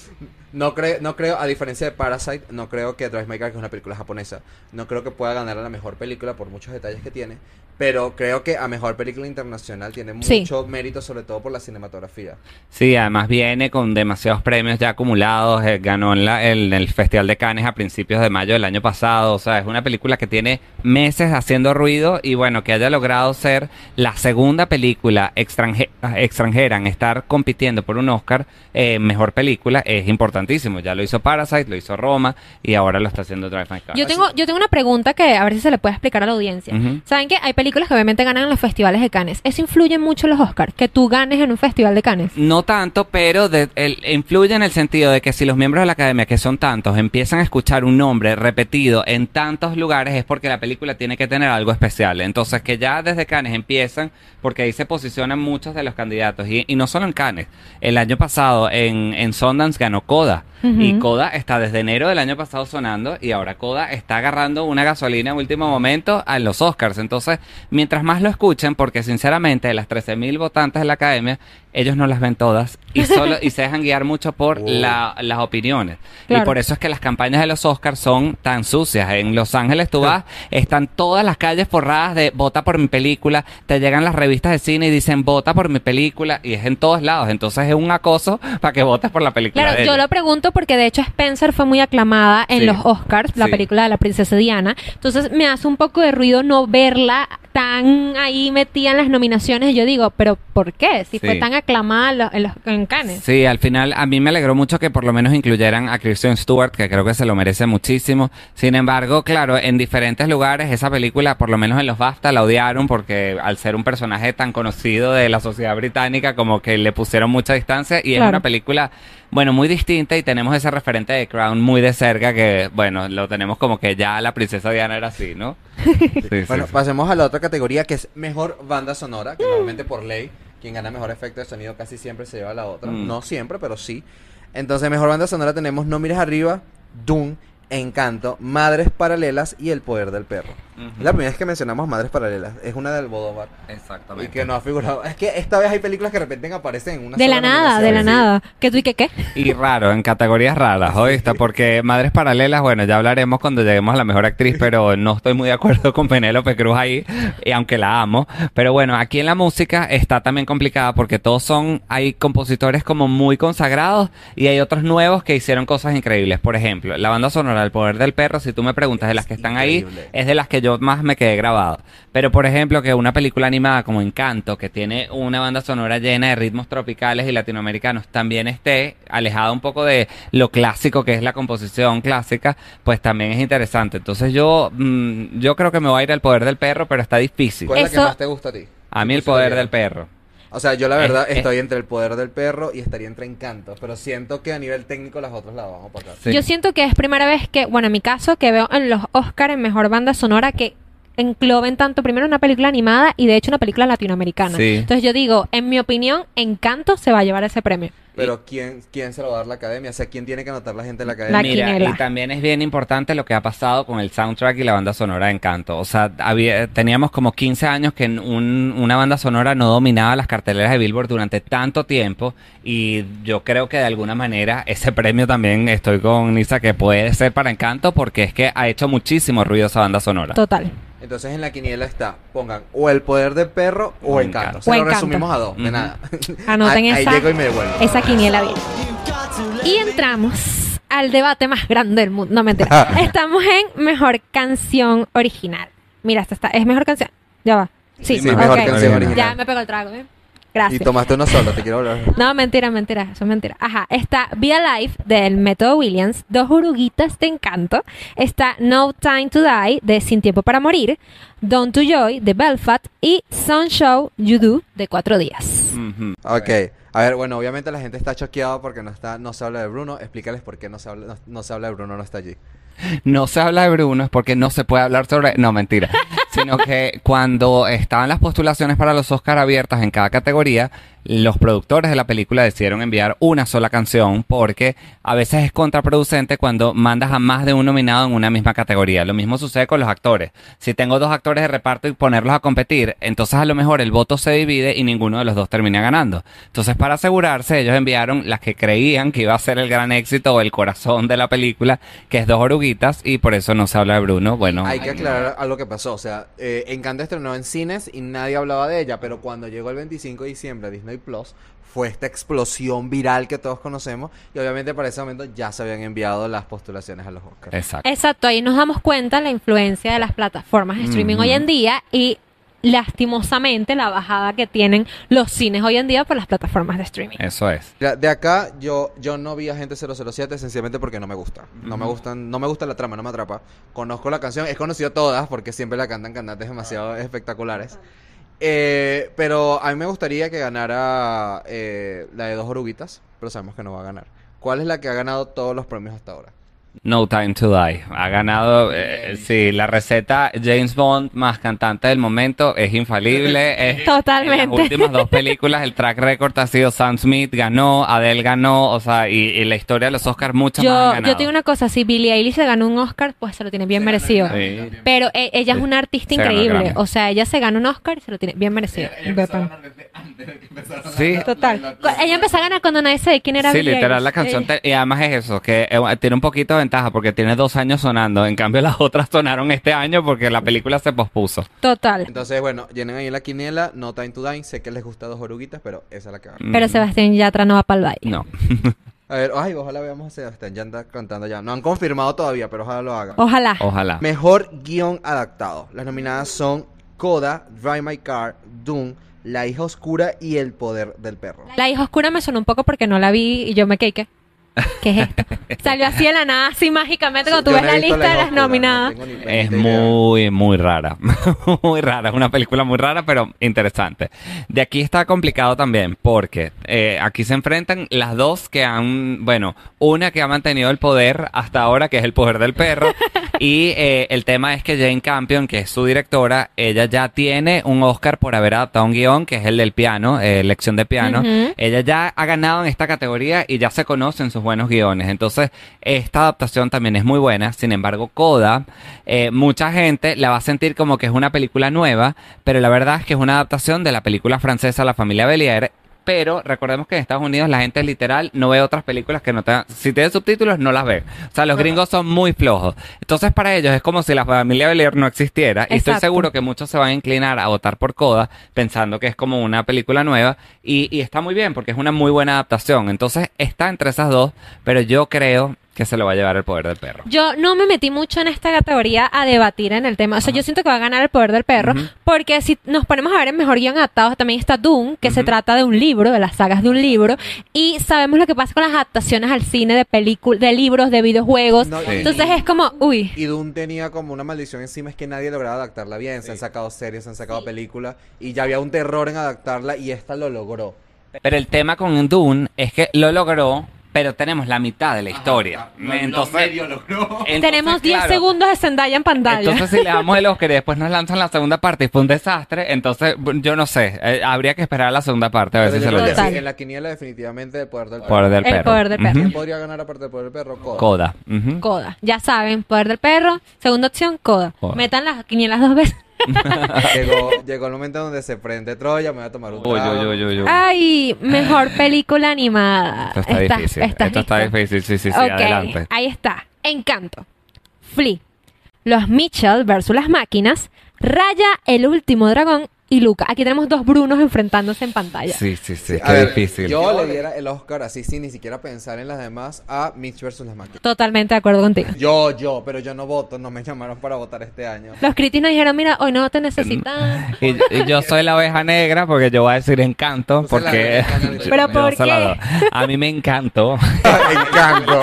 Speaker 2: No, creo, no creo, a diferencia de Parasite, no creo que Drive My Car, que es una película japonesa, no creo que pueda ganar a la mejor película por muchos detalles que tiene. Pero creo que a mejor película internacional tiene
Speaker 3: Sí.
Speaker 2: mucho mérito, sobre todo por la cinematografía.
Speaker 4: Sí, además viene con demasiados premios ya acumulados. eh, ganó en, la- en el Festival de Cannes a principios de mayo del año pasado. O sea, es una película que tiene meses haciendo ruido y bueno, que haya logrado ser la segunda película extranje- extranjera en estar compitiendo por un Oscar eh, mejor película es importantísimo. Ya lo hizo Parasite, lo hizo Roma y ahora lo está haciendo Drive My Car.
Speaker 3: Yo tengo, yo tengo una pregunta que a ver si se le puede explicar a la audiencia. ¿Saben que hay películas que obviamente ganan en los festivales de Cannes? ¿Eso influye mucho en los Oscars? Que tú ganes en un festival de Cannes.
Speaker 4: No tanto, pero de- el- influye en el sentido de que si los miembros de la academia, que son tantos, empiezan a escuchar un nombre repetido en tantos lugares, es porque la película tiene que tener algo especial. Entonces, que ya desde Cannes empiezan, porque ahí se posicionan muchos de los candidatos. Y, y no solo en Cannes. El año pasado en, en Sundance ganó Coda. Y Coda está desde enero del año pasado sonando y ahora Coda está agarrando una gasolina en último momento a los Oscars. Entonces, mientras más lo escuchen, porque sinceramente de las 13.000 votantes de la academia, ellos no las ven todas y solo y *laughs* se dejan guiar mucho por
Speaker 2: Oh.
Speaker 4: la- las opiniones. Y por eso es que las campañas de los Oscars son tan sucias. En Los Ángeles tú vas, están todas las calles forradas de vota por mi película, te llegan las revistas de cine y dicen vota por mi película y es en todos lados. Entonces es un acoso para que votes por la película.
Speaker 3: Claro,
Speaker 4: de
Speaker 3: yo lo pregunto porque de hecho Spencer fue muy aclamada en
Speaker 4: Sí.
Speaker 3: los Oscars, la
Speaker 4: Sí.
Speaker 3: película de la princesa Diana. Entonces me hace un poco de ruido no verla tan ahí metida en las nominaciones. Yo digo, pero ¿por qué? Si fue tan aclamada en los, en los en Cannes.
Speaker 4: Sí, al final a mí me alegró mucho que por lo menos incluyeran a Kristen Stewart, que creo que se lo merece muchísimo. Sin embargo, claro, en diferentes lugares esa película, por lo menos en los BAFTA, la odiaron porque al ser un personaje tan conocido de la sociedad británica, como que le pusieron mucha distancia y es una película, bueno, muy distinta y tenemos ese referente de Crown muy de cerca que, bueno, lo tenemos como que ya la princesa Diana era así, ¿no? *laughs* Sí, sí,
Speaker 2: Bueno,
Speaker 4: sí.
Speaker 2: pasemos a la otra categoría que es mejor banda sonora, que normalmente por ley, quien gana mejor efecto de sonido casi siempre se lleva la otra.
Speaker 4: Mm.
Speaker 2: No siempre, pero sí. Entonces, mejor banda sonora tenemos No Mires Arriba, Doom, Encanto, Madres Paralelas y El Poder del Perro. La primera vez que mencionamos Madres Paralelas. Es una del Almodóvar. Y
Speaker 4: Exactamente.
Speaker 2: que no ha figurado. Es que esta vez hay películas que de repente aparecen en una
Speaker 3: De la nada, de la nada. ¿Qué tú y qué qué?
Speaker 4: Y raro, en categorías raras, ¿oíste? Porque Madres Paralelas, bueno, ya hablaremos cuando lleguemos a la mejor actriz, pero no estoy muy de acuerdo con Penélope Cruz ahí, y aunque la amo. Pero bueno, aquí en la música está también complicada porque todos son, hay compositores como muy consagrados y hay otros nuevos que hicieron cosas increíbles. Por ejemplo, la banda sonora El Poder del Perro, si tú me preguntas de las que están ahí,
Speaker 2: Increíble.
Speaker 4: es de las que yo más me quedé grabado. Pero por ejemplo, que una película animada como Encanto, que tiene una banda sonora llena de ritmos tropicales y latinoamericanos, también esté alejada un poco de lo clásico que es la composición clásica, pues también es interesante. Entonces yo, mm, yo creo que me voy a ir al poder del perro, pero está difícil.
Speaker 2: ¿Cuál es la
Speaker 3: Eso-
Speaker 2: que más te gusta a ti?
Speaker 4: A mí el poder del perro.
Speaker 2: O sea, yo la verdad
Speaker 4: Es- es-
Speaker 2: estoy entre el poder del perro y estaría entre encanto, pero siento que a nivel técnico las otras las vamos a pasar.
Speaker 4: Sí.
Speaker 3: Yo siento que es primera vez que, bueno, en mi caso, que veo en los Oscar en mejor banda sonora que engloben tanto primero una película animada y de hecho una película latinoamericana.
Speaker 4: Sí.
Speaker 3: Entonces yo digo, en mi opinión, Encanto se va a llevar ese premio.
Speaker 2: Pero ¿quién, ¿quién se lo va a dar la academia? O sea, ¿quién tiene que anotar la gente de la academia?
Speaker 3: La
Speaker 4: Mira,
Speaker 3: quinela.
Speaker 4: y también es bien importante lo que ha pasado con el soundtrack y la banda sonora de Encanto. O sea, había, teníamos como 15 años que un- una banda sonora no dominaba las carteleras de Billboard durante tanto tiempo y yo creo que de alguna manera ese premio también estoy con Nisa que puede ser para Encanto porque es que ha hecho muchísimo ruido esa banda sonora.
Speaker 3: Total.
Speaker 2: Entonces en la quiniela está, pongan o el poder del perro o
Speaker 4: O
Speaker 2: encanto.
Speaker 4: Encanto.
Speaker 2: Se
Speaker 3: O
Speaker 2: lo
Speaker 3: Encanto.
Speaker 2: resumimos a dos, de nada.
Speaker 3: Anoten
Speaker 2: ahí, ahí
Speaker 3: esa-
Speaker 2: llego y me devuelvo.
Speaker 3: Esa quiniela bien. Y entramos al debate más grande del mundo. No, mentira. *laughs* Estamos en mejor canción original. Mira, esta está, es mejor canción. Ya va. Sí,
Speaker 2: Sí,
Speaker 3: ok.
Speaker 2: mejor canción original.
Speaker 3: Ya me pegó el trago, ¿eh?
Speaker 2: Y
Speaker 3: Gracias.
Speaker 2: tomaste uno solo, te quiero hablar.
Speaker 3: No, mentira, mentira, eso es mentira. Ajá, está Be Alive del Método Williams, Dos Oruguitas de Encanto, está No Time to Die de Sin Tiempo para Morir, Don't to Joy de Belfast y Sun Show You Do de Cuatro Días.
Speaker 4: Ujú.
Speaker 2: Ok. A ver, bueno, obviamente la gente está choqueada porque no está, no se habla de Bruno. Explícales por qué no se habla, no, no se habla de Bruno, no está allí.
Speaker 4: No se habla de Bruno es porque no se puede hablar sobre... No, mentira. *laughs* Sino que cuando estaban las postulaciones para los Oscar abiertas en cada categoría, los productores de la película decidieron enviar una sola canción porque a veces es contraproducente cuando mandas a más de un nominado en una misma categoría. Lo mismo sucede con los actores. Si tengo dos actores de reparto y ponerlos a competir, entonces a lo mejor el voto se divide y ninguno de los dos termina ganando. Entonces para asegurarse, ellos enviaron las que creían que iba a ser el gran éxito o el corazón de la película, que es Dos Oruguitas, y por eso no se habla de Bruno. Bueno,
Speaker 2: Hay que aclarar algo que pasó. O sea, eh, Encanto estrenó en cines y nadie hablaba de ella, pero cuando llegó el 25 de diciembre a Disney Plus, fue esta explosión viral que todos conocemos. Y obviamente para ese momento ya se habían enviado las postulaciones a los Oscars.
Speaker 4: exacto.
Speaker 3: Exacto, ahí nos damos cuenta la influencia de las plataformas de streaming hoy en día y lastimosamente la bajada que tienen los cines hoy en día por las plataformas de streaming.
Speaker 4: Eso es.
Speaker 2: De acá yo yo no vi Agente 007 sencillamente porque no me gusta. No me gustan, no me gusta la trama, no me atrapa. Conozco la canción, he conocido todas porque siempre la cantan cantantes demasiado espectaculares. Eh, pero a mí me gustaría que ganara eh, la de dos oruguitas, pero sabemos que no va a ganar. ¿Cuál es la que ha ganado todos los premios hasta ahora?
Speaker 4: No Time to Die. Ha ganado, eh, sí, la receta James Bond más cantante del momento es infalible. *laughs* Es-
Speaker 3: Totalmente.
Speaker 4: En las últimas dos películas el track record ha sido Sam Smith ganó, Adele ganó, o sea, y, y la historia de los Oscars muchas más han
Speaker 3: Yo,
Speaker 4: ganado.
Speaker 3: yo tengo una cosa, si Billie Eilish se ganó un Oscar, pues se lo tiene bien merecido.
Speaker 4: Sí.
Speaker 3: Pero e- ella es una artista
Speaker 4: Se
Speaker 3: increíble. O sea, ella se gana un Oscar y se lo tiene bien merecido. Bepan.
Speaker 4: Sí.
Speaker 3: Total. Ella empezó a ganar cuando nadie sabe quién era
Speaker 4: Sí,
Speaker 3: Billie
Speaker 4: literal, la canción.
Speaker 3: Eh,
Speaker 4: te- y además es eso, que eh, tiene un poquito de ventaja porque tiene dos años sonando. En cambio, las otras sonaron este año porque la película se pospuso.
Speaker 3: Total.
Speaker 2: Entonces, bueno, llenen ahí la quiniela, No Time to Die. Sé que les gusta dos oruguitas, pero esa es la que va.
Speaker 3: Pero
Speaker 4: Mm,
Speaker 3: Sebastián Yatra no va para el baile.
Speaker 4: No. *laughs*
Speaker 2: A ver, ay, ojalá veamos a Sebastián. Ya anda cantando ya. No han confirmado todavía, pero ojalá lo haga.
Speaker 3: Ojalá.
Speaker 4: Ojalá.
Speaker 2: Mejor guion adaptado. Las nominadas son Coda, Drive My Car, Doom, La hija oscura y El poder del perro.
Speaker 3: La hija oscura me sonó un poco porque no la vi y yo me quedé. ¿Qué, ¿Qué es esto? Salió así de la nada, así mágicamente, cuando tú
Speaker 2: Yo
Speaker 3: ves
Speaker 2: no
Speaker 3: la lista de
Speaker 2: hija
Speaker 3: las
Speaker 2: oscura, no
Speaker 3: nominadas.
Speaker 2: ni
Speaker 4: Es muy, muy rara. *laughs* muy rara. Es una película muy rara, pero interesante. De aquí está complicado también, porque eh, aquí se enfrentan las dos que han, bueno, una que ha mantenido el poder hasta ahora, que es el poder del perro. *laughs* y eh, el tema es que Jane Campion, que es su directora, ella ya tiene un Oscar por haber adaptado un guion, que es el del piano, eh, lección de piano.
Speaker 3: Ujú.
Speaker 4: Ella ya ha ganado en esta categoría y ya se conocen sus buenos guiones. Entonces, esta adaptación también es muy buena. Sin embargo, Coda, eh, mucha gente la va a sentir como que es una película nueva, pero la verdad es que es una adaptación de la película francesa La familia Belier. Pero recordemos que en Estados Unidos la gente literal no ve otras películas que no tengan. Si tiene subtítulos, no las ve. O sea, los gringos son muy flojos. Entonces, para ellos es como si la familia Belier no existiera. Y estoy seguro que muchos se van a inclinar a votar por Coda pensando que es como una película nueva y, y está muy bien porque es una muy buena adaptación. Entonces está entre esas dos, pero yo creo que se lo va a llevar el poder del perro.
Speaker 3: Yo no me metí mucho en esta categoría a debatir en el tema. O sea, yo siento que va a ganar el poder del perro. Porque si nos ponemos a ver el mejor guion adaptado, también está Doom, que se trata de un libro, de las sagas de un libro. Y sabemos lo que pasa con las adaptaciones al cine de películas, de libros, de videojuegos.
Speaker 2: No,
Speaker 4: Sí.
Speaker 3: Entonces es como, uy.
Speaker 2: Y Doom tenía como una maldición encima, es que nadie lograba adaptarla bien. Se han sacado series, se han sacado películas, y ya había un terror en adaptarla, y esta lo logró.
Speaker 4: Pero el tema con Dune es que lo logró, pero tenemos la mitad de la historia. entonces, entonces,
Speaker 3: Tenemos 10
Speaker 4: claro,
Speaker 3: segundos de Zendaya en pantalla.
Speaker 4: Entonces, si le *laughs* damos el Oscar y después nos lanzan la segunda parte y fue un desastre, entonces yo no sé. eh, habría que esperar a la segunda parte a ver
Speaker 2: Pero
Speaker 4: si se lo lleva.
Speaker 2: En la quiniela definitivamente el poder del perro.
Speaker 4: Poder del
Speaker 3: El
Speaker 4: perro.
Speaker 3: poder del perro.
Speaker 4: Ujú.
Speaker 2: ¿Quién podría ganar aparte del poder del perro? Coda.
Speaker 4: Coda.
Speaker 3: Ya saben, poder del perro. Segunda opción, Coda.
Speaker 4: Coda.
Speaker 3: Metan las quinielas dos veces.
Speaker 2: Llegó, llegó el momento donde se prende Troya, me voy a tomar un
Speaker 4: Uy,
Speaker 2: trago.
Speaker 4: uy, uy, uy, uy.
Speaker 3: Ay, mejor película animada.
Speaker 4: Esto está difícil. Esto está difícil, sí, sí, sí, adelante.
Speaker 3: Ahí está. Encanto. Flea. Los Mitchell versus las máquinas. Raya, el último dragón. Y Luca. Aquí tenemos dos Brunos enfrentándose en pantalla.
Speaker 4: Sí, sí, sí,
Speaker 2: A
Speaker 4: qué
Speaker 2: ver,
Speaker 4: difícil.
Speaker 2: Yo le diera el Oscar así sin ni siquiera pensar en las demás a Mitch versus las máquinas.
Speaker 3: Totalmente de acuerdo contigo.
Speaker 2: Yo, yo, pero yo no voto, no me llamaron para votar este año.
Speaker 3: Los críticos nos dijeron, mira, hoy no te necesitan. *laughs*
Speaker 4: Y, y yo soy la oveja negra porque yo voy a decir encanto porque. *laughs*
Speaker 3: ¿Pero por qué?
Speaker 4: a mí me encantó *laughs*
Speaker 2: Encanto.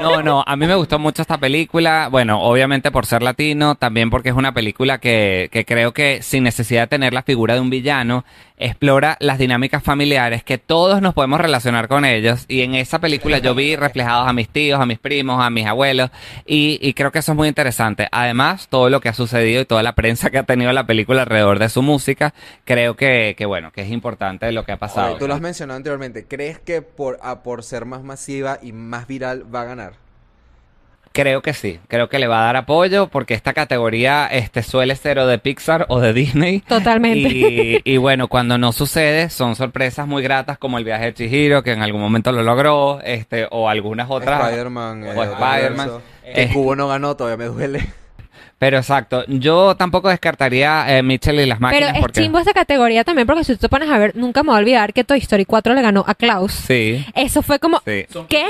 Speaker 4: no no a mí me gustó mucho esta película bueno obviamente por ser latino también porque es una película que, que creo que sin necesidad de tener la figura de un villano explora las dinámicas familiares que todos nos podemos relacionar con ellos y en esa película yo vi reflejados a mis tíos a mis primos a mis abuelos y, creo que eso es muy interesante además todo lo que ha sucedido y toda la prensa que ha tenido la película alrededor de su música creo que, bueno que es importante lo que ha pasado
Speaker 2: tú lo has mencionado anteriormente. ¿Crees que por, a- por ser más masiva y más viral va a ganar?
Speaker 4: Creo que sí, creo que le va a dar apoyo porque esta categoría este, suele ser o de Pixar o de *laughs* Disney.
Speaker 3: Totalmente.
Speaker 4: Y, y bueno, cuando no sucede, son sorpresas muy gratas como el viaje de Chihiro, que en algún momento lo logró, este, o algunas otras.
Speaker 2: Spider-Man.
Speaker 4: O
Speaker 2: eh,
Speaker 4: Spider-Man. Eh.
Speaker 2: Cubo no ganó, todavía me duele.
Speaker 4: Pero exacto, yo tampoco descartaría eh, Mitchell y las
Speaker 3: Pero
Speaker 4: máquinas
Speaker 3: es
Speaker 4: porque.
Speaker 3: chimbo esta categoría también, porque si tú te pones a ver, nunca me voy a olvidar que Toy Story 4 le ganó a Klaus.
Speaker 4: Sí,
Speaker 3: Eso fue como,
Speaker 4: sí,
Speaker 3: ¿qué?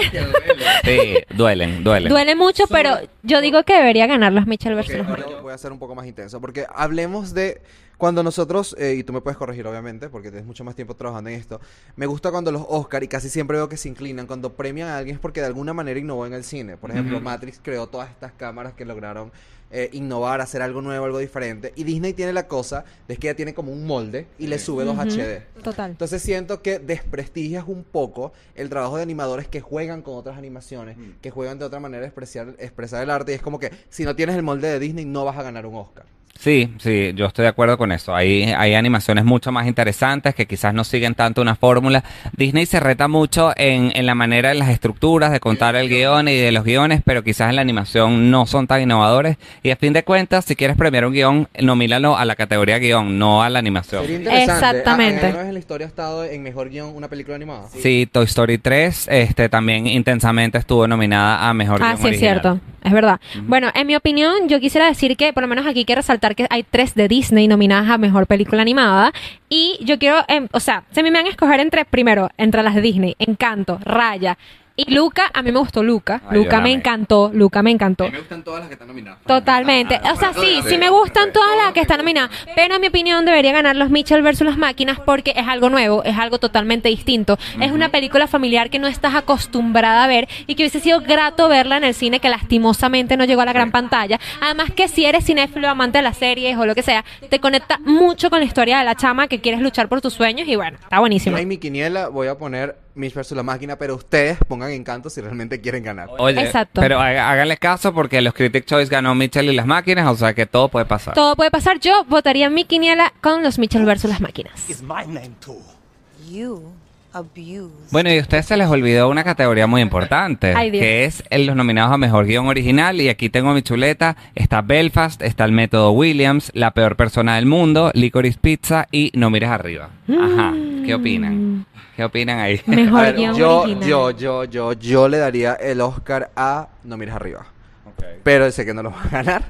Speaker 4: sí, duelen, duelen.
Speaker 3: Duele mucho, pero yo digo que debería ganar los Mitchell versus
Speaker 2: Ok,
Speaker 3: los
Speaker 2: ahora
Speaker 3: Mitchell.
Speaker 2: yo voy a ser un poco más intenso, porque hablemos de cuando nosotros, eh, y tú me puedes corregir obviamente, porque tienes mucho más tiempo trabajando en esto, me gusta cuando los Oscar, y casi siempre veo que se inclinan, cuando premian a alguien es porque de alguna manera innovó en el cine. Por ejemplo,
Speaker 4: Ujú.
Speaker 2: Matrix creó todas estas cámaras que lograron eh, innovar, hacer algo nuevo, algo diferente. Y Disney tiene la cosa de que ella tiene como un molde y le sube dos HD.
Speaker 3: Total.
Speaker 2: Entonces siento que desprestigias un poco el trabajo de animadores que juegan con otras animaciones, que juegan de otra manera a expresar, expresar el arte. Y es como que si no tienes el molde de Disney no vas a ganar un Oscar.
Speaker 4: Sí, sí, yo estoy de acuerdo con eso. Hay, hay animaciones mucho más interesantes que quizás no siguen tanto una fórmula. Disney se reta mucho en, en la manera, en las estructuras de contar el guion y de los guiones, pero quizás en la animación no son tan innovadores. Y a fin de cuentas, si quieres premiar un guion, nomínalo a la categoría guion, no a la animación.
Speaker 2: Sería interesante.
Speaker 3: Exactamente.
Speaker 2: ¿Alguna vez en la historia ha estado en mejor guion una película animada?
Speaker 4: Sí, Toy Story 3 este, también intensamente estuvo nominada a Mejor
Speaker 3: Ah,
Speaker 4: Guión
Speaker 3: sí, es cierto. Es verdad. Bueno, en mi opinión, yo quisiera decir que, por lo menos aquí hay que que hay tres de Disney nominadas a Mejor Película Animada. Y yo quiero, em, o sea, se me van a escoger entre, primero, entre las de Disney, Encanto, Raya y Luca. A mí me gustó Luca.
Speaker 4: Ay,
Speaker 3: Luca me
Speaker 4: amé.
Speaker 3: encantó. Luca me encantó.
Speaker 2: gustan todas las que están nominadas.
Speaker 3: Totalmente. O sea, sí, sí me gustan todas las que están nominadas. Pero en mi opinión debería ganar los Mitchell versus las máquinas porque es algo nuevo, es algo totalmente distinto. Es una película familiar que no estás acostumbrada a ver y que hubiese sido grato verla en el cine que lastimosamente no llegó a la gran pantalla. Además que si eres cinéfilo, amante de las series o lo que sea, te conecta mucho con la historia de la chama que quieres luchar por tus sueños y bueno, está buenísimo.
Speaker 2: Yo en mi quiniela voy a poner Mitch vs. la máquina, pero ustedes pongan encanto si realmente quieren ganar.
Speaker 4: Oye,
Speaker 3: Exacto.
Speaker 4: pero há- háganle caso porque los Critic Choice ganó Mitchell y las máquinas, o sea que todo puede pasar.
Speaker 3: Todo puede pasar. Yo votaría mi quiniela con los Mitchell versus las máquinas.
Speaker 5: is my name too.
Speaker 6: You.
Speaker 4: Bueno, y a ustedes se les olvidó una categoría muy importante,
Speaker 3: Ay,
Speaker 4: que es el- los nominados a Mejor Guión Original. Y aquí tengo mi chuleta. Está Belfast, está El Método Williams, La Peor Persona del Mundo, Licorice Pizza y No Mires Arriba. Ajá, ¿qué opinan? ¿Qué opinan ahí?
Speaker 3: Mejor *laughs*
Speaker 2: A ver,
Speaker 3: guion
Speaker 2: yo,
Speaker 3: original.
Speaker 2: yo, yo, yo, yo le daría el Oscar a No mires arriba. Pero sé que no lo va a ganar.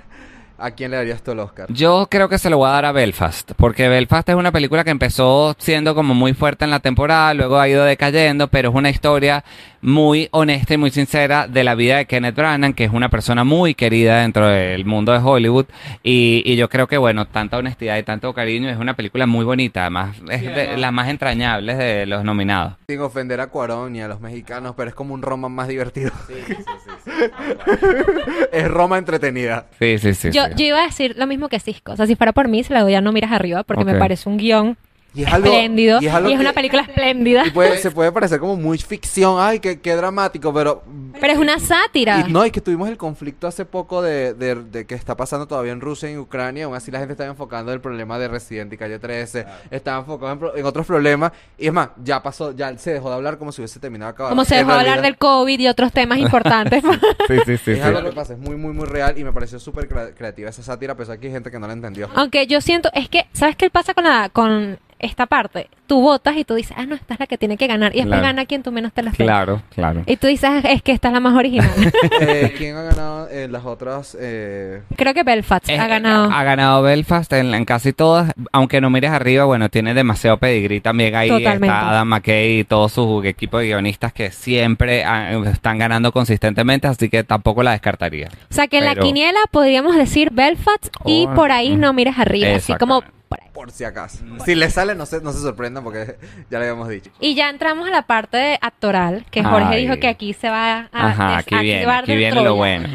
Speaker 2: ¿A quién le darías tú el Oscar?
Speaker 4: Yo creo que se lo voy a dar a Belfast, porque Belfast es una película que empezó siendo como muy fuerte en la temporada, luego ha ido decayendo, pero es una historia muy honesta y muy sincera de la vida de Kenneth Branagh, que es una persona muy querida dentro del mundo de Hollywood, y, y yo creo que, bueno, tanta honestidad y tanto cariño, es una película muy bonita, además es de las más entrañables de los nominados.
Speaker 2: Sin ofender a Cuarón ni a los mexicanos, pero es como un Roma más divertido. *laughs* es Roma entretenida.
Speaker 4: Sí, sí, sí.
Speaker 3: Yo,
Speaker 4: sí.
Speaker 3: yo iba a decir lo mismo que Cisco. O sea, si fuera por mí, se la doy a No Miras Arriba porque me parece un guion
Speaker 2: Y es algo-
Speaker 3: espléndido.
Speaker 2: y
Speaker 3: Y
Speaker 2: es
Speaker 3: es,
Speaker 2: algo que-
Speaker 3: una película espléndida.
Speaker 2: Y puede- se puede parecer como muy ficción. Ay, qué, qué dramático, pero
Speaker 3: Pero es una sátira.
Speaker 2: Y no, y que tuvimos el conflicto hace poco de, de, de que está pasando todavía en Rusia y en Ucrania. Aún así la gente está enfocando en el problema de Resident y Calle 13. Está enfocado en, en otros problemas. Y es más, ya pasó, ya se dejó de hablar como si hubiese terminado de acabar.
Speaker 3: Como se dejó de hablar del COVID y otros temas importantes. *laughs*
Speaker 4: Sí, sí, sí,
Speaker 2: Es
Speaker 4: sí.
Speaker 2: algo que pasa, es muy, muy, muy real y me pareció súper crea- creativa esa sátira, a pesar que hay gente que no la entendió.
Speaker 3: Aunque yo siento, es que, ¿sabes qué pasa con la con esta parte? Tú votas y tú dices, ah, no, esta es la que tiene que ganar. Y después
Speaker 4: Claro.
Speaker 3: gana quien tú menos te la esperas.
Speaker 4: Claro, claro.
Speaker 3: Y tú dices, es que esta es la más original. *laughs*
Speaker 2: Eh, *laughs* ¿Quién ha ganado en las otras? Eh,
Speaker 3: Creo que Belfast
Speaker 4: Eh,
Speaker 3: ha ganado.
Speaker 4: Ha ganado Belfast en, en casi todas, aunque no mires arriba, bueno, tiene demasiado pedigrí también ahí.
Speaker 3: Totalmente.
Speaker 4: Está Adam McKay y todo su equipo de guionistas que siempre ah, están ganando consistentemente, así que tampoco la descartaría.
Speaker 3: o sea, que en la quiniela podríamos decir Belfast y
Speaker 4: Oh,
Speaker 3: por ahí no mires arriba. Así como. Por ahí.
Speaker 2: por si acaso. Si le sale, no se, no se sorprendan porque *laughs* ya le habíamos dicho.
Speaker 3: Y ya entramos a la parte de actoral, que Jorge
Speaker 4: Ay.
Speaker 3: dijo que aquí se va a
Speaker 4: Ajá,
Speaker 3: des-
Speaker 4: aquí viene,
Speaker 3: activar
Speaker 4: aquí
Speaker 3: del
Speaker 4: viene lo
Speaker 3: Troya.
Speaker 4: bueno.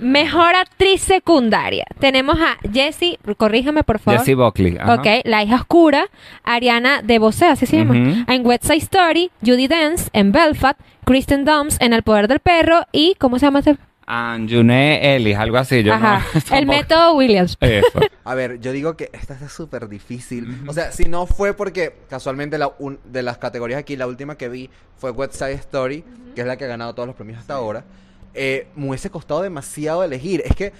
Speaker 3: Mejor actriz secundaria. Tenemos a Jessie, corrígeme por favor.
Speaker 4: Jessie Buckley. ajá.
Speaker 3: Ok, La hija oscura, Ariana DeBose, así se llama, en West Side Story, Judy Dance en Belfast, Kristen Dunst en El Poder del Perro y, ¿cómo se llama ese?
Speaker 4: Anjune Ellis, algo así. Yo
Speaker 3: Ajá,
Speaker 4: no- *laughs*
Speaker 3: El Método Williams.
Speaker 4: Eso.
Speaker 2: A ver, yo digo que esta está súper difícil. O sea, si no fue porque casualmente la un- de las categorías aquí, la última que vi fue West Side Story, que es la que ha ganado todos los premios hasta ahora, eh, me hubiese costado demasiado elegir. Es que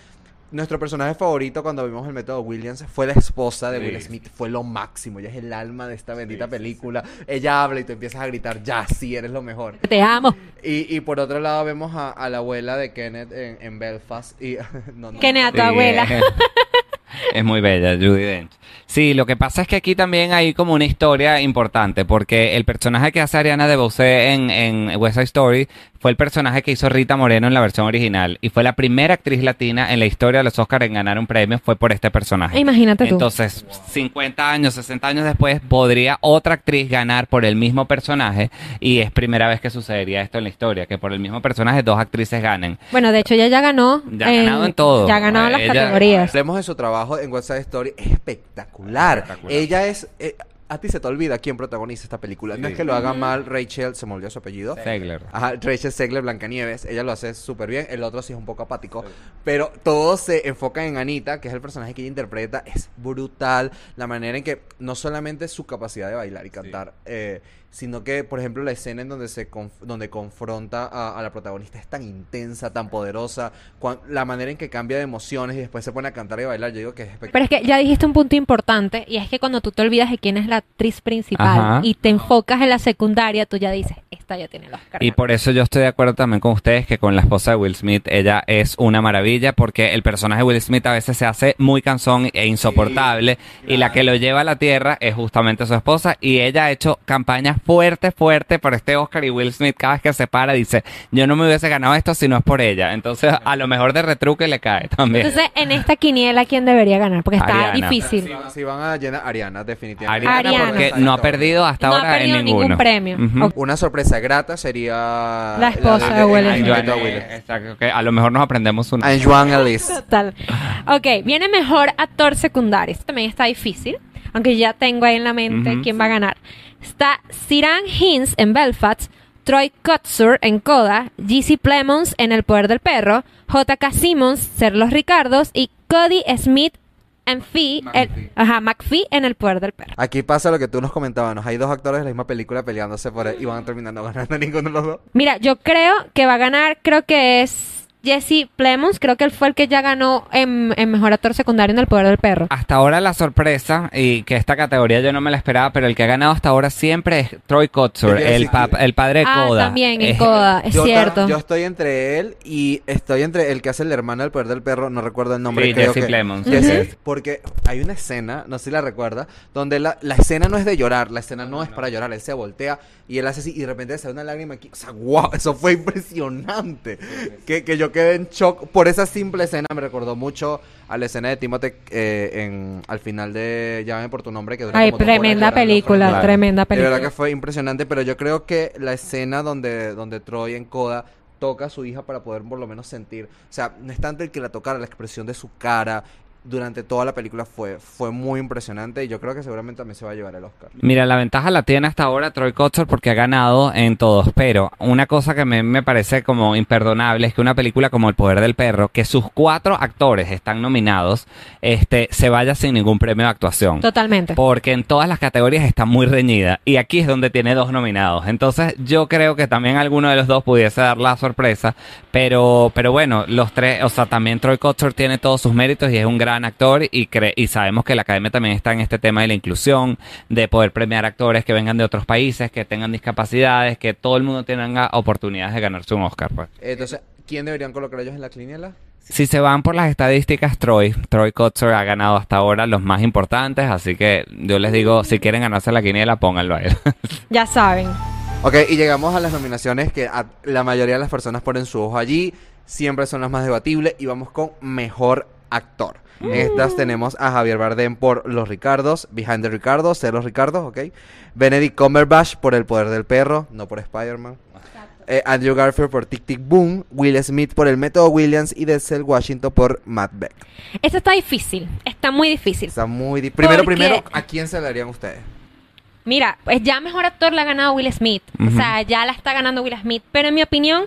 Speaker 2: nuestro personaje favorito cuando vimos el método Williams fue la esposa de Will. Smith. Fue lo máximo. Ella es el alma de esta bendita película. Ella habla y tú empiezas a gritar, ya, sí, eres lo mejor.
Speaker 3: Te amo.
Speaker 2: Y, y por otro lado vemos a, a la abuela de Kenneth en, en Belfast. Y, *laughs* no, no,
Speaker 3: Kenneth, a tu abuela.
Speaker 4: Es, muy bella, Judy Dench. Sí, lo que pasa es que aquí también hay como una historia importante, porque el personaje que hace Ariana DeBose en, en West Side Story fue el personaje que hizo Rita Moreno en la versión original y fue la primera actriz latina en la historia de los Oscars en ganar un premio fue por este personaje.
Speaker 3: Imagínate tú.
Speaker 4: Entonces, 50 años, 60 años después, podría otra actriz ganar por el mismo personaje y es primera vez que sucedería esto en la historia, que por el mismo personaje dos actrices ganen.
Speaker 3: Bueno, de hecho ella ya ganó.
Speaker 4: Ya ha ganado en todo.
Speaker 3: Ya ha ganado en las
Speaker 4: Ella-
Speaker 3: categorías.
Speaker 2: Hablemos de su trabajo en Side Story, es espectacular. Ella es... eh, a ti se te olvida quién protagoniza esta película. No es que lo haga mal Rachel, se me olvidó su apellido.
Speaker 4: Zegler.
Speaker 2: Ajá, Rachel Segler, Blancanieves, ella lo hace súper bien, el otro sí es un poco apático, pero todos se enfocan en Anita, que es el personaje que ella interpreta, es brutal, la manera en que no solamente su capacidad de bailar y cantar, eh, sino que, por ejemplo, la escena en donde se conf- donde confronta a, a la protagonista es tan intensa, tan poderosa, cuan- la manera en que cambia de emociones y después se pone a cantar y a bailar, yo digo que es espectacular.
Speaker 3: Pero es que ya dijiste un punto importante y es que cuando tú te olvidas de quién es la actriz principal
Speaker 4: Ajá.
Speaker 3: y te enfocas en la secundaria, tú ya dices, esta ya tiene los Oscar.
Speaker 4: Y por eso yo estoy de acuerdo también con ustedes que con la esposa de Will Smith, ella es una maravilla porque el personaje de Will Smith a veces se hace muy cansón e insoportable y la que lo lleva a la tierra es justamente su esposa y ella ha hecho campañas fuerte, fuerte por este Oscar y Will Smith cada vez que se para dice, yo no me hubiese ganado esto si no es por ella. Entonces a lo mejor de retruque le cae también.
Speaker 3: Entonces, en esta quiniela, ¿quién debería ganar? Porque está
Speaker 4: Ariana.
Speaker 3: difícil.
Speaker 2: Si, si van a llenar Ariana, definitivamente.
Speaker 4: Ariana,
Speaker 3: Ariana.
Speaker 4: porque no ha perdido hasta
Speaker 3: No ha
Speaker 4: ahora
Speaker 3: perdido
Speaker 4: en
Speaker 3: ningún
Speaker 4: ninguno.
Speaker 3: premio.
Speaker 4: Ujú.
Speaker 3: Ok.
Speaker 2: Una sorpresa grata sería...
Speaker 3: La esposa de Will
Speaker 2: Ay,
Speaker 3: Smith.
Speaker 2: Joan Will.
Speaker 4: Exacto, que a lo mejor nos aprendemos una.
Speaker 2: Anjuan Ellis.
Speaker 3: Total. Ok, viene mejor actor secundario. Esto también está difícil, aunque ya tengo ahí en la mente quién va a ganar. Está Siran Hines en Belfast, Troy Kotsur en Coda, G.C. Plemons en El Poder del Perro, J.K. Simmons, Ser los Ricardos y Cody Smith en Fee, el,
Speaker 2: McPhee.
Speaker 3: ajá, McPhee en El Poder del Perro.
Speaker 2: Aquí pasa lo que tú nos comentabas, hay dos actores de la misma película peleándose por él y van terminando *laughs* ganando ninguno de los dos.
Speaker 3: Mira, yo creo que va a ganar, creo que es Jesse Plemons, creo que él fue el que ya ganó en, en Mejor Actor Secundario en El Poder del Perro.
Speaker 4: Hasta ahora la sorpresa, y que esta categoría yo no me la esperaba, pero el que ha ganado hasta ahora siempre es Troy Kotsur, el, el padre de
Speaker 3: Ah,
Speaker 4: Coda.
Speaker 3: también en
Speaker 4: Eh,
Speaker 3: Coda, es
Speaker 2: Yo
Speaker 3: cierto.
Speaker 2: Yo estoy entre él y estoy entre el que hace el hermano del poder del perro, no recuerdo el nombre.
Speaker 4: Sí,
Speaker 2: creo
Speaker 4: Jesse
Speaker 2: que-
Speaker 4: Plemons.
Speaker 2: Jesse, Porque hay una escena, no sé si la recuerda, donde la, la escena no es de llorar, la escena no es para llorar, él se voltea y él hace así y de repente sale una lágrima aquí. O sea, wow, eso fue impresionante. Que, que yo quedé en shock por esa simple escena, me recordó mucho a la escena de Timothy eh, en, al final de Llámame por tu nombre, que dura
Speaker 3: Ay,
Speaker 2: como
Speaker 3: tremenda película, tremenda
Speaker 2: de verdad
Speaker 3: película.
Speaker 2: que fue impresionante, pero yo creo que la escena donde, donde Troy en Coda toca a su hija para poder por lo menos sentir, o sea, no es tanto el que la tocara, la expresión de su cara durante toda la película fue, fue muy impresionante y yo creo que seguramente también se va a llevar el Oscar.
Speaker 4: Mira, la ventaja la tiene hasta ahora Troy Kotsur porque ha ganado en todos, pero una cosa que me, me parece como imperdonable es que una película como El Poder del Perro, que sus cuatro actores están nominados, este, se vaya sin ningún premio de actuación.
Speaker 3: Totalmente.
Speaker 4: Porque en todas las categorías está muy reñida. Y aquí es donde tiene dos nominados. Entonces yo creo que también alguno de los dos pudiese dar la sorpresa. Pero, pero bueno, los tres, o sea, también Troy Kotsur tiene todos sus méritos y es un gran actor. Y, cre- y sabemos que la academia también está en este tema de la inclusión, de poder premiar actores que vengan de otros países, que tengan discapacidades, que todo el mundo tenga oportunidades de ganarse un Oscar. Pues.
Speaker 2: Entonces, ¿quién deberían colocar ellos en la quiniela?
Speaker 4: Si se van por las estadísticas, Troy, Troy Kotsur ha ganado hasta ahora los más importantes, así que yo les digo, si quieren ganarse la quiniela, pónganlo a él. *laughs*
Speaker 3: Ya saben.
Speaker 2: Ok, y llegamos a las nominaciones que a- la mayoría de las personas ponen su ojo allí, siempre son las más debatibles y vamos con Mejor Actor. En estas tenemos a Javier Bardem por Los Ricardos, Behind the Ricardos, Ser Los Ricardos, ok. Benedict Cumberbatch por El Poder del Perro, no por Spider-Man. Eh, Andrew Garfield por Tic Tic Boom, Will Smith por El Método Williams y Denzel Washington por Macbeth.
Speaker 3: Esto está difícil. Está muy difícil.
Speaker 2: Está muy... di- Primero,
Speaker 3: Porque-
Speaker 2: primero, ¿a quién se le darían ustedes?
Speaker 3: Mira, pues ya mejor actor la ha ganado Will Smith. O sea, ya la está ganando Will Smith. Pero en mi opinión,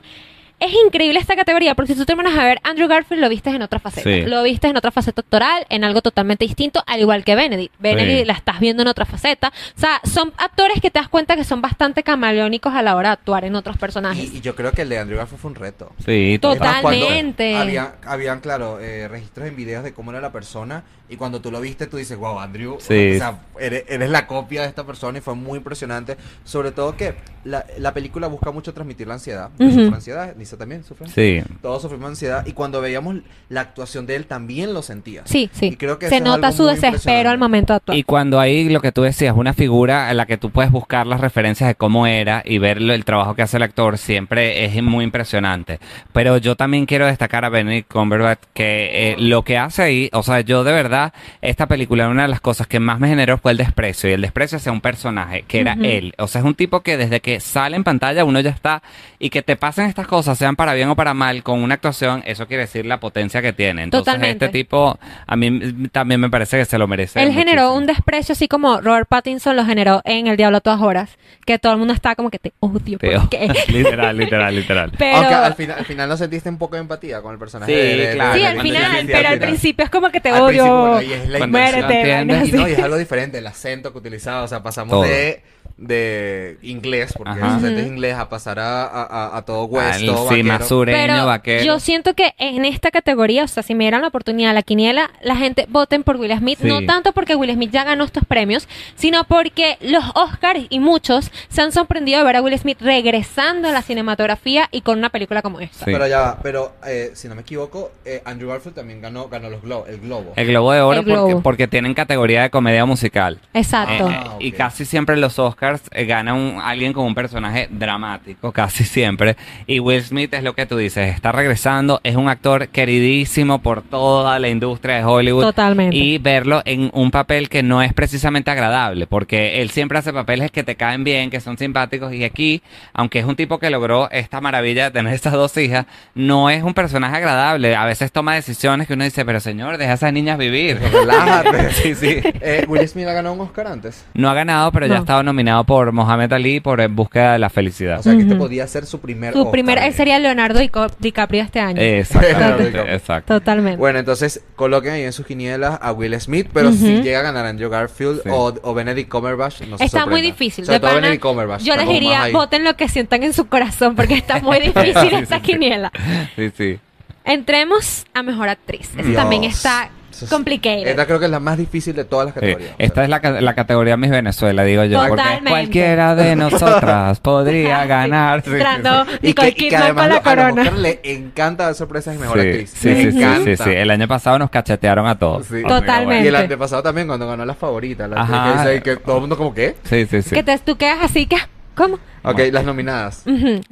Speaker 3: es increíble esta categoría porque si tú te pones a ver, Andrew Garfield lo viste en otra faceta.
Speaker 4: Sí.
Speaker 3: Lo viste en otra faceta actoral, en algo totalmente distinto, al igual que Benedict. Benedict
Speaker 4: Sí.
Speaker 3: la estás viendo en otra faceta. O sea, son actores que te das cuenta que son bastante camaleónicos a la hora de actuar en otros personajes.
Speaker 2: Y, y yo creo que el de Andrew Garfield fue un reto.
Speaker 4: Sí,
Speaker 3: Totalmente.
Speaker 2: Había, habían, claro, eh, registros en videos de cómo era la persona y cuando tú lo viste tú dices, wow, Andrew,
Speaker 4: Sí.
Speaker 2: o sea, eres, eres la copia de esta persona y fue muy impresionante. Sobre todo que la, la película busca mucho transmitir la ansiedad,
Speaker 3: Ujú.
Speaker 2: sufre ansiedad, ni Lisa también sufre.
Speaker 4: Sí.
Speaker 2: Todos sufrimos ansiedad y cuando veíamos la actuación de él también lo sentía.
Speaker 3: Sí, sí.
Speaker 2: Y creo que
Speaker 3: Se nota su desespero al momento de actuar.
Speaker 4: Y cuando hay lo que tú decías, una figura en la que tú puedes buscar las referencias de cómo era y ver el trabajo que hace el actor, siempre es muy impresionante. Pero yo también quiero destacar a Benedict Cumberbatch que eh, lo que hace ahí, o sea, yo de verdad, esta película, una de las cosas que más me generó fue el desprecio y el desprecio hacia un personaje que era
Speaker 3: Ujú.
Speaker 4: él. O sea, es un tipo que desde que sale en pantalla uno ya está y que te pasen estas cosas, sean para bien o para mal, con una actuación, eso quiere decir la potencia que tiene. Entonces,
Speaker 3: Totalmente.
Speaker 4: este tipo, a mí también me parece que se lo merece.
Speaker 3: Él generó
Speaker 4: muchísimo.
Speaker 3: un desprecio así como Robert Pattinson lo generó en El Diablo a todas horas, que todo el mundo está como que te odio, ¿por qué? *laughs*
Speaker 4: literal, literal, literal.
Speaker 3: Pero
Speaker 2: Aunque al final, al final no sentiste un poco de empatía con el personaje.
Speaker 4: Sí,
Speaker 2: de- de-
Speaker 4: claro.
Speaker 3: sí, al final, pero al
Speaker 2: final.
Speaker 3: principio es como que te
Speaker 2: Al
Speaker 3: odio.
Speaker 2: bueno, y es la
Speaker 3: muérete,
Speaker 2: Y
Speaker 3: vainas
Speaker 2: no, y es *laughs* algo diferente, el acento que utilizaba, o sea, pasamos
Speaker 4: Todo.
Speaker 2: de, de inglés, porque
Speaker 4: Ajá.
Speaker 2: el acento es inglés, a pasar a, a, todo West, todo
Speaker 4: sí,
Speaker 2: vaquero.
Speaker 4: más sureño,
Speaker 3: Pero
Speaker 4: vaquero.
Speaker 3: yo siento que en esta categoría, o sea, si me dieran la oportunidad, la quiniela, la gente voten por Will Smith,
Speaker 4: Sí.
Speaker 3: no tanto porque Will Smith ya ganó estos premios, sino porque los Oscars y muchos se han sorprendido de ver a Will Smith regresando a la cinematografía y con una película como esta.
Speaker 4: Sí.
Speaker 2: Pero ya va, pero eh, si no me equivoco, eh, Andrew Garfield también ganó, ganó los glo el Globo.
Speaker 4: El Globo de Oro
Speaker 3: Globo.
Speaker 4: Porque, porque tienen categoría de comedia musical.
Speaker 3: Exacto.
Speaker 4: Eh,
Speaker 2: Ah,
Speaker 4: Y casi siempre en los Oscars eh, gana un, alguien con un personaje dramático, casi siempre. Y Will Smith es lo que tú dices, está regresando, es un actor queridísimo por toda la industria de Hollywood.
Speaker 3: Totalmente.
Speaker 4: Y verlo en un papel que no es precisamente agradable, porque él siempre hace papeles que te caen bien, que son simpáticos. Y aquí, aunque es un tipo que logró esta maravilla de tener estas dos hijas, no es un personaje agradable. A veces toma decisiones que uno dice, pero señor, deja a esas niñas vivir. *laughs*
Speaker 2: Relájate. *laughs*
Speaker 4: sí, sí.
Speaker 2: Eh, Will Smith ha ganado un Oscar antes.
Speaker 4: No ha ganado, pero ya ha estado nominado por Mohamed Ali por En Búsqueda de la Felicidad.
Speaker 2: O sea, que este
Speaker 3: Ujú.
Speaker 2: podía ser su primer
Speaker 3: Su
Speaker 2: Oscar.
Speaker 3: primer, sería Leonardo Dico- DiCaprio este año.
Speaker 4: Exactamente, exacto.
Speaker 3: Totalmente.
Speaker 2: Bueno, entonces coloquen ahí en sus quinielas a Will Smith, pero si llega a ganar Andrew Garfield
Speaker 4: Sí.
Speaker 2: o, o Benedict Cumberbatch, no se
Speaker 3: Está muy difícil.
Speaker 2: Sobre
Speaker 3: de
Speaker 2: todo
Speaker 3: pana,
Speaker 2: Benedict Cumberbatch.
Speaker 3: yo les diría, voten lo que sientan en su corazón, porque está muy *laughs* difícil
Speaker 4: Sí,
Speaker 3: esta
Speaker 4: sí, sí.
Speaker 3: quiniela.
Speaker 4: Sí, sí.
Speaker 3: Entremos a mejor actriz. Esa
Speaker 2: Dios.
Speaker 3: también está
Speaker 2: Eso es-
Speaker 3: complicated.
Speaker 2: Esta creo que es la más difícil de todas las categorías.
Speaker 4: Esta es la, la categoría Miss Venezuela, digo yo. Porque
Speaker 3: Totalmente.
Speaker 4: cualquiera de *laughs* nosotras podría ganar. Sí, sí,
Speaker 3: Entrando
Speaker 2: Y que, y que además
Speaker 3: con la
Speaker 2: a los
Speaker 3: corona.
Speaker 2: Oscar le encanta dar sorpresas y mejor
Speaker 4: Sí,
Speaker 2: actriz.
Speaker 4: sí, sí, sí, sí, sí. El año pasado nos cachetearon a todos.
Speaker 2: Sí.
Speaker 3: Totalmente.
Speaker 2: Y el antepasado también cuando ganó la favorita. La
Speaker 4: Ajá.
Speaker 2: que dice ahí que todo el mundo como que.
Speaker 4: Sí, sí, sí.
Speaker 3: Que te, tú quedas así que, ¿cómo?
Speaker 2: Ok, las nominadas.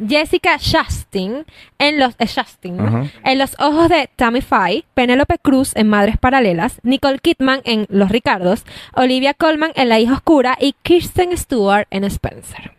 Speaker 3: Jessica Chastain en los eh, Chastain, ¿no?
Speaker 4: Ujú.
Speaker 3: en los ojos de Tammy Faye, Penélope Cruz en Madres Paralelas, Nicole Kidman en Los Ricardos, Olivia Colman en La hija oscura y Kirsten Stewart en Spencer.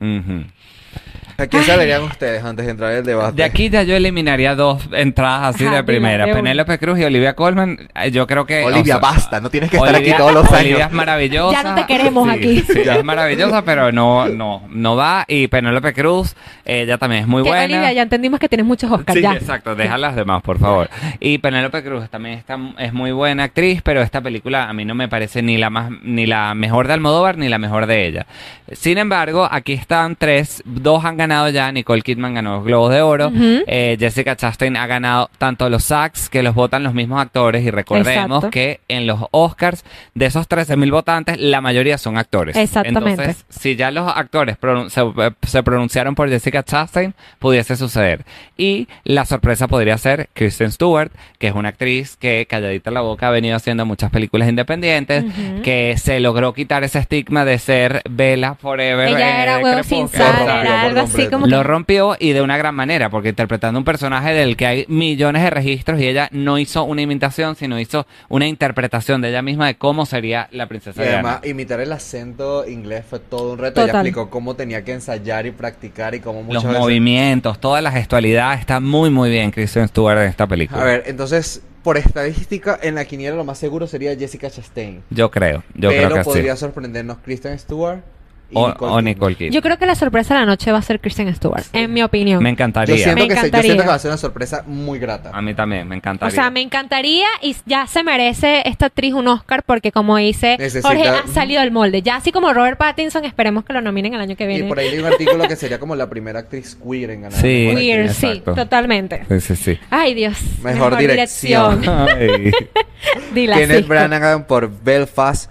Speaker 2: ¿A quién se verían ustedes antes de entrar en el debate?
Speaker 4: De aquí ya yo eliminaría dos entradas así
Speaker 3: Ajá,
Speaker 4: de primera. Penélope Cruz y Olivia Colman. eh, Yo creo que.
Speaker 2: Olivia,
Speaker 4: o sea,
Speaker 2: basta, no tienes que estar
Speaker 4: Olivia-
Speaker 2: aquí todos los
Speaker 4: Olivia
Speaker 2: años.
Speaker 4: es maravillosa.
Speaker 3: Ya no te queremos
Speaker 4: Sí,
Speaker 3: aquí.
Speaker 4: Sí, es maravillosa, pero no, no, no va. Y Penélope Cruz, ella también es muy buena.
Speaker 3: Olivia, ya entendimos que tienes muchos Oscars,
Speaker 4: Sí,
Speaker 3: ya.
Speaker 4: exacto, deja las demás, por favor. Y Penélope Cruz también está, es muy buena actriz, pero esta película a mí no me parece ni la más, ni la mejor de Almodóvar ni la mejor de ella. Sin embargo, aquí están tres, dos han ganado ya, Nicole Kidman ganó los Globos de Oro,
Speaker 3: Ujú.
Speaker 4: eh, Jessica Chastain ha ganado tanto los SAGs, que los votan los mismos actores, y recordemos
Speaker 3: Exacto.
Speaker 4: que en los Oscars, de esos 13.000 votantes, la mayoría son actores.
Speaker 3: Exactamente.
Speaker 4: Entonces, si ya los actores pronun- se, eh, se pronunciaron por Jessica Chastain, pudiese suceder. Y la sorpresa podría ser Kristen Stewart, que es una actriz que calladita la boca ha venido haciendo muchas películas independientes,
Speaker 3: Ujú.
Speaker 4: que se logró quitar ese estigma de ser Bella Forever.
Speaker 3: Ella
Speaker 4: eh,
Speaker 3: era huevo sin sal, era algo así como
Speaker 4: Lo
Speaker 3: que-
Speaker 4: rompió y de una gran manera, porque interpretando un personaje del que hay millones de registros y ella no hizo una imitación, sino hizo una interpretación de ella misma de cómo sería la
Speaker 2: Y
Speaker 4: princesa Diana.
Speaker 2: además, imitar el acento inglés fue todo un reto. Ella
Speaker 3: Total.
Speaker 2: explicó cómo tenía que ensayar y practicar y cómo
Speaker 4: Los
Speaker 2: muchas veces...
Speaker 4: movimientos, toda la gestualidad, está muy muy bien Kristen Stewart en esta película.
Speaker 2: A ver, entonces, por estadística, en la quiniela lo más seguro sería Jessica Chastain.
Speaker 4: Yo creo, yo
Speaker 2: pero
Speaker 4: creo que
Speaker 2: podría
Speaker 4: sí.
Speaker 2: sorprendernos Kristen Stewart y
Speaker 4: O,
Speaker 2: Nicole
Speaker 4: o
Speaker 2: Kidman.
Speaker 4: Nicole Kidman.
Speaker 3: Yo creo que la sorpresa de la noche va a ser Kristen Stewart, en mi opinión.
Speaker 4: Me
Speaker 2: Yo
Speaker 4: encantaría.
Speaker 2: siento,
Speaker 3: Me
Speaker 2: que se- yo
Speaker 3: encantaría.
Speaker 2: siento que va a ser una sorpresa muy grata.
Speaker 4: A mí también, me encantaría.
Speaker 3: O sea, me encantaría y ya se merece esta actriz un Oscar porque como dice
Speaker 2: Necesita-
Speaker 3: Jorge ha salido del molde. Ya así como Robert Pattinson, esperemos que lo nominen el año que
Speaker 2: Y
Speaker 3: viene.
Speaker 2: por ahí hay un artículo que sería como la primera actriz queer en ganar.
Speaker 4: Sí.
Speaker 2: mejor
Speaker 3: Queer,
Speaker 2: actriz.
Speaker 3: sí,
Speaker 4: Exacto.
Speaker 3: totalmente.
Speaker 4: Sí, sí, sí.
Speaker 3: Ay, Dios.
Speaker 2: Mejor dirección. *laughs*
Speaker 3: Dila
Speaker 2: Kenneth
Speaker 3: así.
Speaker 2: Branagh por Belfast.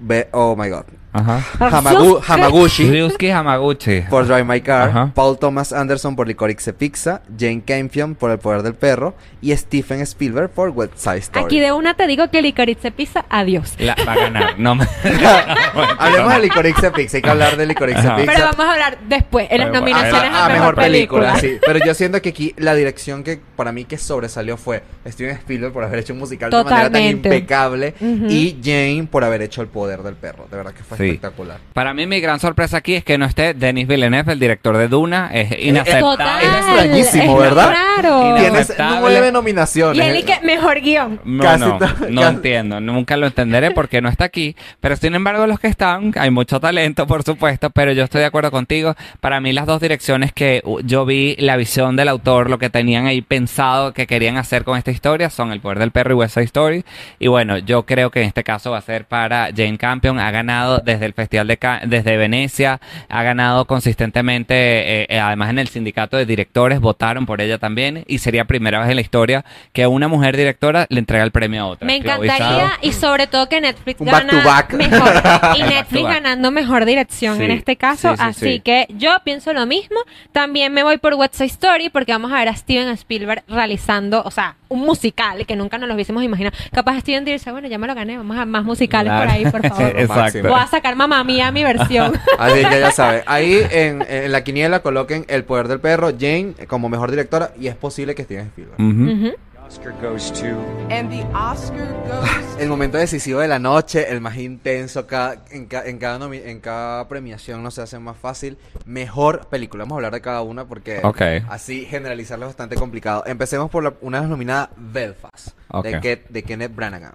Speaker 2: Be- oh my god.
Speaker 4: Ajá.
Speaker 2: Hamagu- Hamaguchi
Speaker 4: Ryusuke Hamaguchi.
Speaker 2: por Drive My Car,
Speaker 4: Ajá.
Speaker 2: Paul Thomas Anderson por Licorice Pizza, Jane Campion por El Poder del Perro y Stephen Spielberg por West Side Story.
Speaker 3: Aquí de una te digo que Licorice Pizza, adiós.
Speaker 4: La- va a ganar. No me... *laughs*
Speaker 2: Hablemos de Licorice Pizza, hay que hablar de Licorice
Speaker 4: Ajá.
Speaker 2: Pizza.
Speaker 3: Pero vamos a hablar después, en las
Speaker 4: Pero,
Speaker 3: nominaciones
Speaker 2: Ah,
Speaker 3: a, mejor, película.
Speaker 2: sí. Pero yo siento que aquí la dirección que para mí que sobresalió fue Steven Spielberg por haber hecho un musical de manera tan
Speaker 3: Totalmente.
Speaker 2: impecable
Speaker 3: Ujú.
Speaker 2: y Jane por haber hecho El Poder del Perro. De verdad que fue. Espectacular.
Speaker 4: Para mí mi gran sorpresa aquí es que no esté Denis Villeneuve, el director de Duna. Es inaceptable.
Speaker 2: Es extrañísimo,
Speaker 3: es
Speaker 2: ¿verdad?
Speaker 4: Inaceptable.
Speaker 2: Tienes nueve nominaciones.
Speaker 3: Y él y que mejor guion.
Speaker 4: No,
Speaker 2: Casi
Speaker 4: no, no
Speaker 2: casi-
Speaker 4: entiendo, nunca lo entenderé porque no está aquí, pero sin embargo los que están, hay mucho talento por supuesto, pero yo estoy de acuerdo contigo, para mí las dos direcciones que yo vi, la visión del autor, lo que tenían ahí pensado que querían hacer con esta historia son El Poder del Perro y West Side Story, y bueno, yo creo que en este caso va a ser para Jane Campion, ha ganado desde el Festival de Ca- desde Venecia, ha ganado consistentemente, eh, eh, además en el sindicato de directores votaron por ella también, y sería primera vez en la historia que una mujer directora le entrega el premio a otra.
Speaker 3: Me encantaría y sobre todo que Netflix gana
Speaker 2: back to back.
Speaker 3: mejor *laughs* y
Speaker 4: Back to
Speaker 3: Netflix
Speaker 4: back.
Speaker 3: ganando mejor dirección
Speaker 4: Sí,
Speaker 3: en este caso,
Speaker 4: sí, sí,
Speaker 3: así
Speaker 4: sí.
Speaker 3: que yo pienso lo mismo. También me voy por Side Story porque vamos a ver a Steven Spielberg realizando, o sea, un musical que nunca nos lo hubiésemos imaginado. Capaz Steven dice, bueno, ya me lo gané, vamos a más musicales
Speaker 4: Claro.
Speaker 3: por ahí, por favor. *laughs*
Speaker 4: Exacto.
Speaker 3: Voy a sacar mamá mía mi versión. *laughs*
Speaker 2: Así que ya saben. Ahí en, en la quiniela coloquen El Poder del Perro, Jane como mejor directora y es posible que Steven Spielberg.
Speaker 4: Ujú.
Speaker 3: Ujú.
Speaker 5: Oscar goes to
Speaker 7: And the Oscar goes *laughs*
Speaker 2: El momento decisivo de la noche, el más intenso, cada, en, ca- en, cada nomi- en cada premiación no se hace más fácil. Mejor película, vamos a hablar de cada una porque
Speaker 4: Ok.
Speaker 2: así generalizarlo es bastante complicado. Empecemos por la, una nominada Belfast,
Speaker 4: Ok.
Speaker 2: de, Ke- de Kenneth Branagh.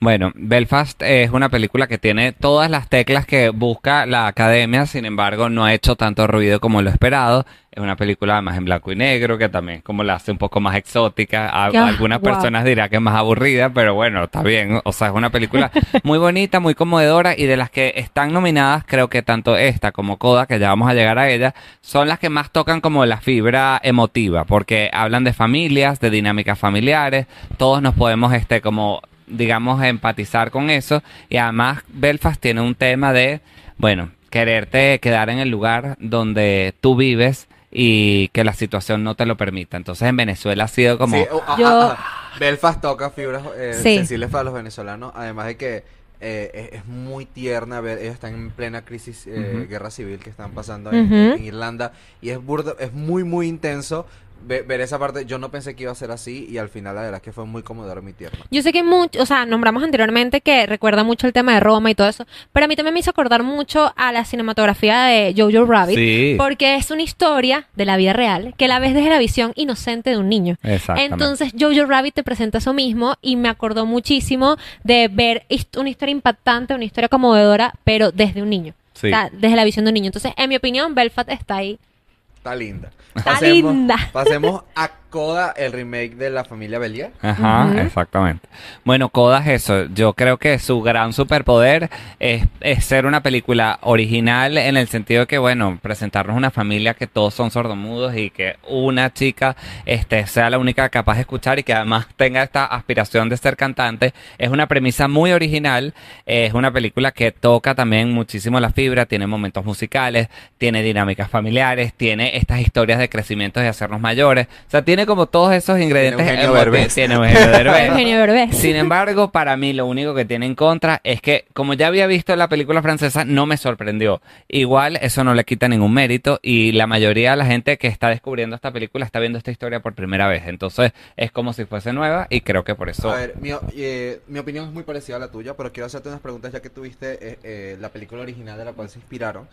Speaker 4: Bueno, Belfast es una película que tiene todas las teclas que busca la academia, sin embargo no ha hecho tanto ruido como lo esperado. Es una película además en blanco y negro, que también como la hace un poco más exótica. A-
Speaker 3: Ya,
Speaker 4: algunas personas dirán que es más aburrida, pero bueno, está bien. O sea, es una película *laughs* muy bonita, muy conmovedora y de las que están nominadas, creo que tanto esta como Coda, que ya vamos a llegar a ella, son las que más tocan como la fibra emotiva, porque hablan de familias, de dinámicas familiares, todos nos podemos este como digamos, empatizar con eso. Y además, Belfast tiene un tema de, bueno, quererte quedar en el lugar donde tú vives y que la situación no te lo permita. Entonces, en Venezuela ha sido como...
Speaker 2: Sí, oh, ah,
Speaker 3: Yo-
Speaker 2: ah, ah. Belfast toca fibras eh,
Speaker 3: Sí.
Speaker 2: sensibles para los venezolanos, además de que eh, es, es muy tierna ver, ellos están en plena crisis, eh, guerra civil que están pasando en, en Irlanda y es burda, es muy muy intenso ve- ver esa parte. Yo no pensé que iba a ser así y al final la verdad es que fue muy conmovedor muy tierno.
Speaker 3: Yo sé que mucho, o sea, nombramos anteriormente que recuerda mucho el tema de Roma y todo eso, pero a mí también me hizo acordar mucho a la cinematografía de Jojo Rabbit,
Speaker 4: Sí.
Speaker 3: porque es una historia de la vida real que la ves desde la visión inocente de un niño.
Speaker 4: Exactamente.
Speaker 3: Entonces Jojo Rabbit te presenta eso mismo y me acordó muchísimo de ver una historia impactante, una historia conmovedora, pero desde un niño.
Speaker 4: Sí.
Speaker 3: O sea, desde la visión de un niño. Entonces, en mi opinión, Belfast está ahí.
Speaker 2: Está linda.
Speaker 3: Está linda.
Speaker 2: Pasemos a Coda, el remake de la familia Belier.
Speaker 4: Ajá, exactamente. Bueno, Coda es eso. Yo creo que su gran superpoder es, es ser una película original en el sentido de que, bueno, presentarnos una familia que todos son sordomudos y que una chica este, sea la única capaz de escuchar y que además tenga esta aspiración de ser cantante. Es una premisa muy original. Es una película que toca también muchísimo la fibra, tiene momentos musicales, tiene dinámicas familiares, tiene estas historias de crecimiento y de hacernos mayores. O sea, tiene como todos esos ingredientes.
Speaker 2: Eugenio
Speaker 4: emotivos.
Speaker 2: Derbez.
Speaker 4: Tiene Eugenio Derbez. *laughs*
Speaker 3: Eugenio Derbez.
Speaker 4: Sin embargo, para mí lo único que tiene en contra es que, como ya había visto la película francesa, no me sorprendió. Igual, eso no le quita ningún mérito y la mayoría de la gente que está descubriendo esta película está viendo esta historia por primera vez. Entonces, es como si fuese nueva y creo que por eso...
Speaker 2: A ver, mi, eh, mi opinión es muy parecida a la tuya, pero quiero hacerte unas preguntas ya que tuviste eh, eh, la película original de la cual se inspiraron.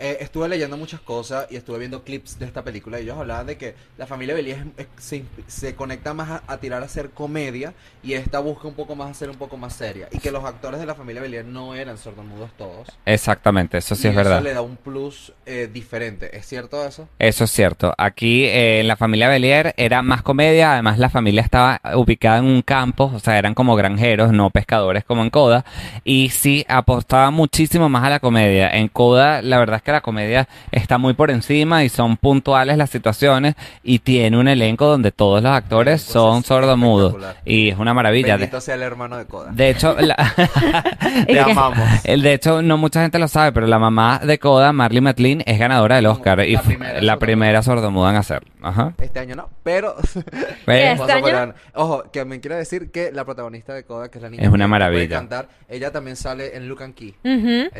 Speaker 2: Eh, estuve leyendo muchas cosas y estuve viendo clips de esta película y ellos hablaban de que la familia Belier es- es- se, se conecta más a, a tirar a hacer comedia y esta busca un poco más hacer un poco más seria y que los actores de la familia Belier no eran sordomudos todos.
Speaker 4: Exactamente, eso sí
Speaker 2: y
Speaker 4: es verdad.
Speaker 2: Eso le da un plus eh, diferente. ¿Es cierto eso?
Speaker 4: Eso es cierto. Aquí eh, en la familia Belier era más comedia, además la familia estaba ubicada en un campo, o sea, eran como granjeros, no pescadores como en Coda, y sí apostaba muchísimo más a la comedia. En Coda, la verdad es que la comedia está muy por encima y son puntuales las situaciones y tiene un elenco donde todos los actores
Speaker 2: Pues
Speaker 4: son sordomudos y es una maravilla. De,
Speaker 2: Bendito sea el hermano de Coda.
Speaker 4: de hecho, la- *laughs* *laughs*
Speaker 2: Te
Speaker 3: que-
Speaker 2: amamos.
Speaker 4: el de hecho no mucha gente lo sabe, pero la mamá de Coda, Marley McLean, es ganadora del Oscar y
Speaker 2: La
Speaker 4: fue
Speaker 2: primera
Speaker 4: la
Speaker 2: sordomuda.
Speaker 4: primera sordomuda en hacerlo. Ajá.
Speaker 2: Este año no, pero. *laughs*
Speaker 3: Este
Speaker 2: Vamos a
Speaker 3: año-.
Speaker 2: Ojo, que me quiere decir que la protagonista de Coda, que es la niña
Speaker 4: Es una
Speaker 2: que puede
Speaker 4: maravilla.
Speaker 2: cantar, ella también sale en Luke and Key.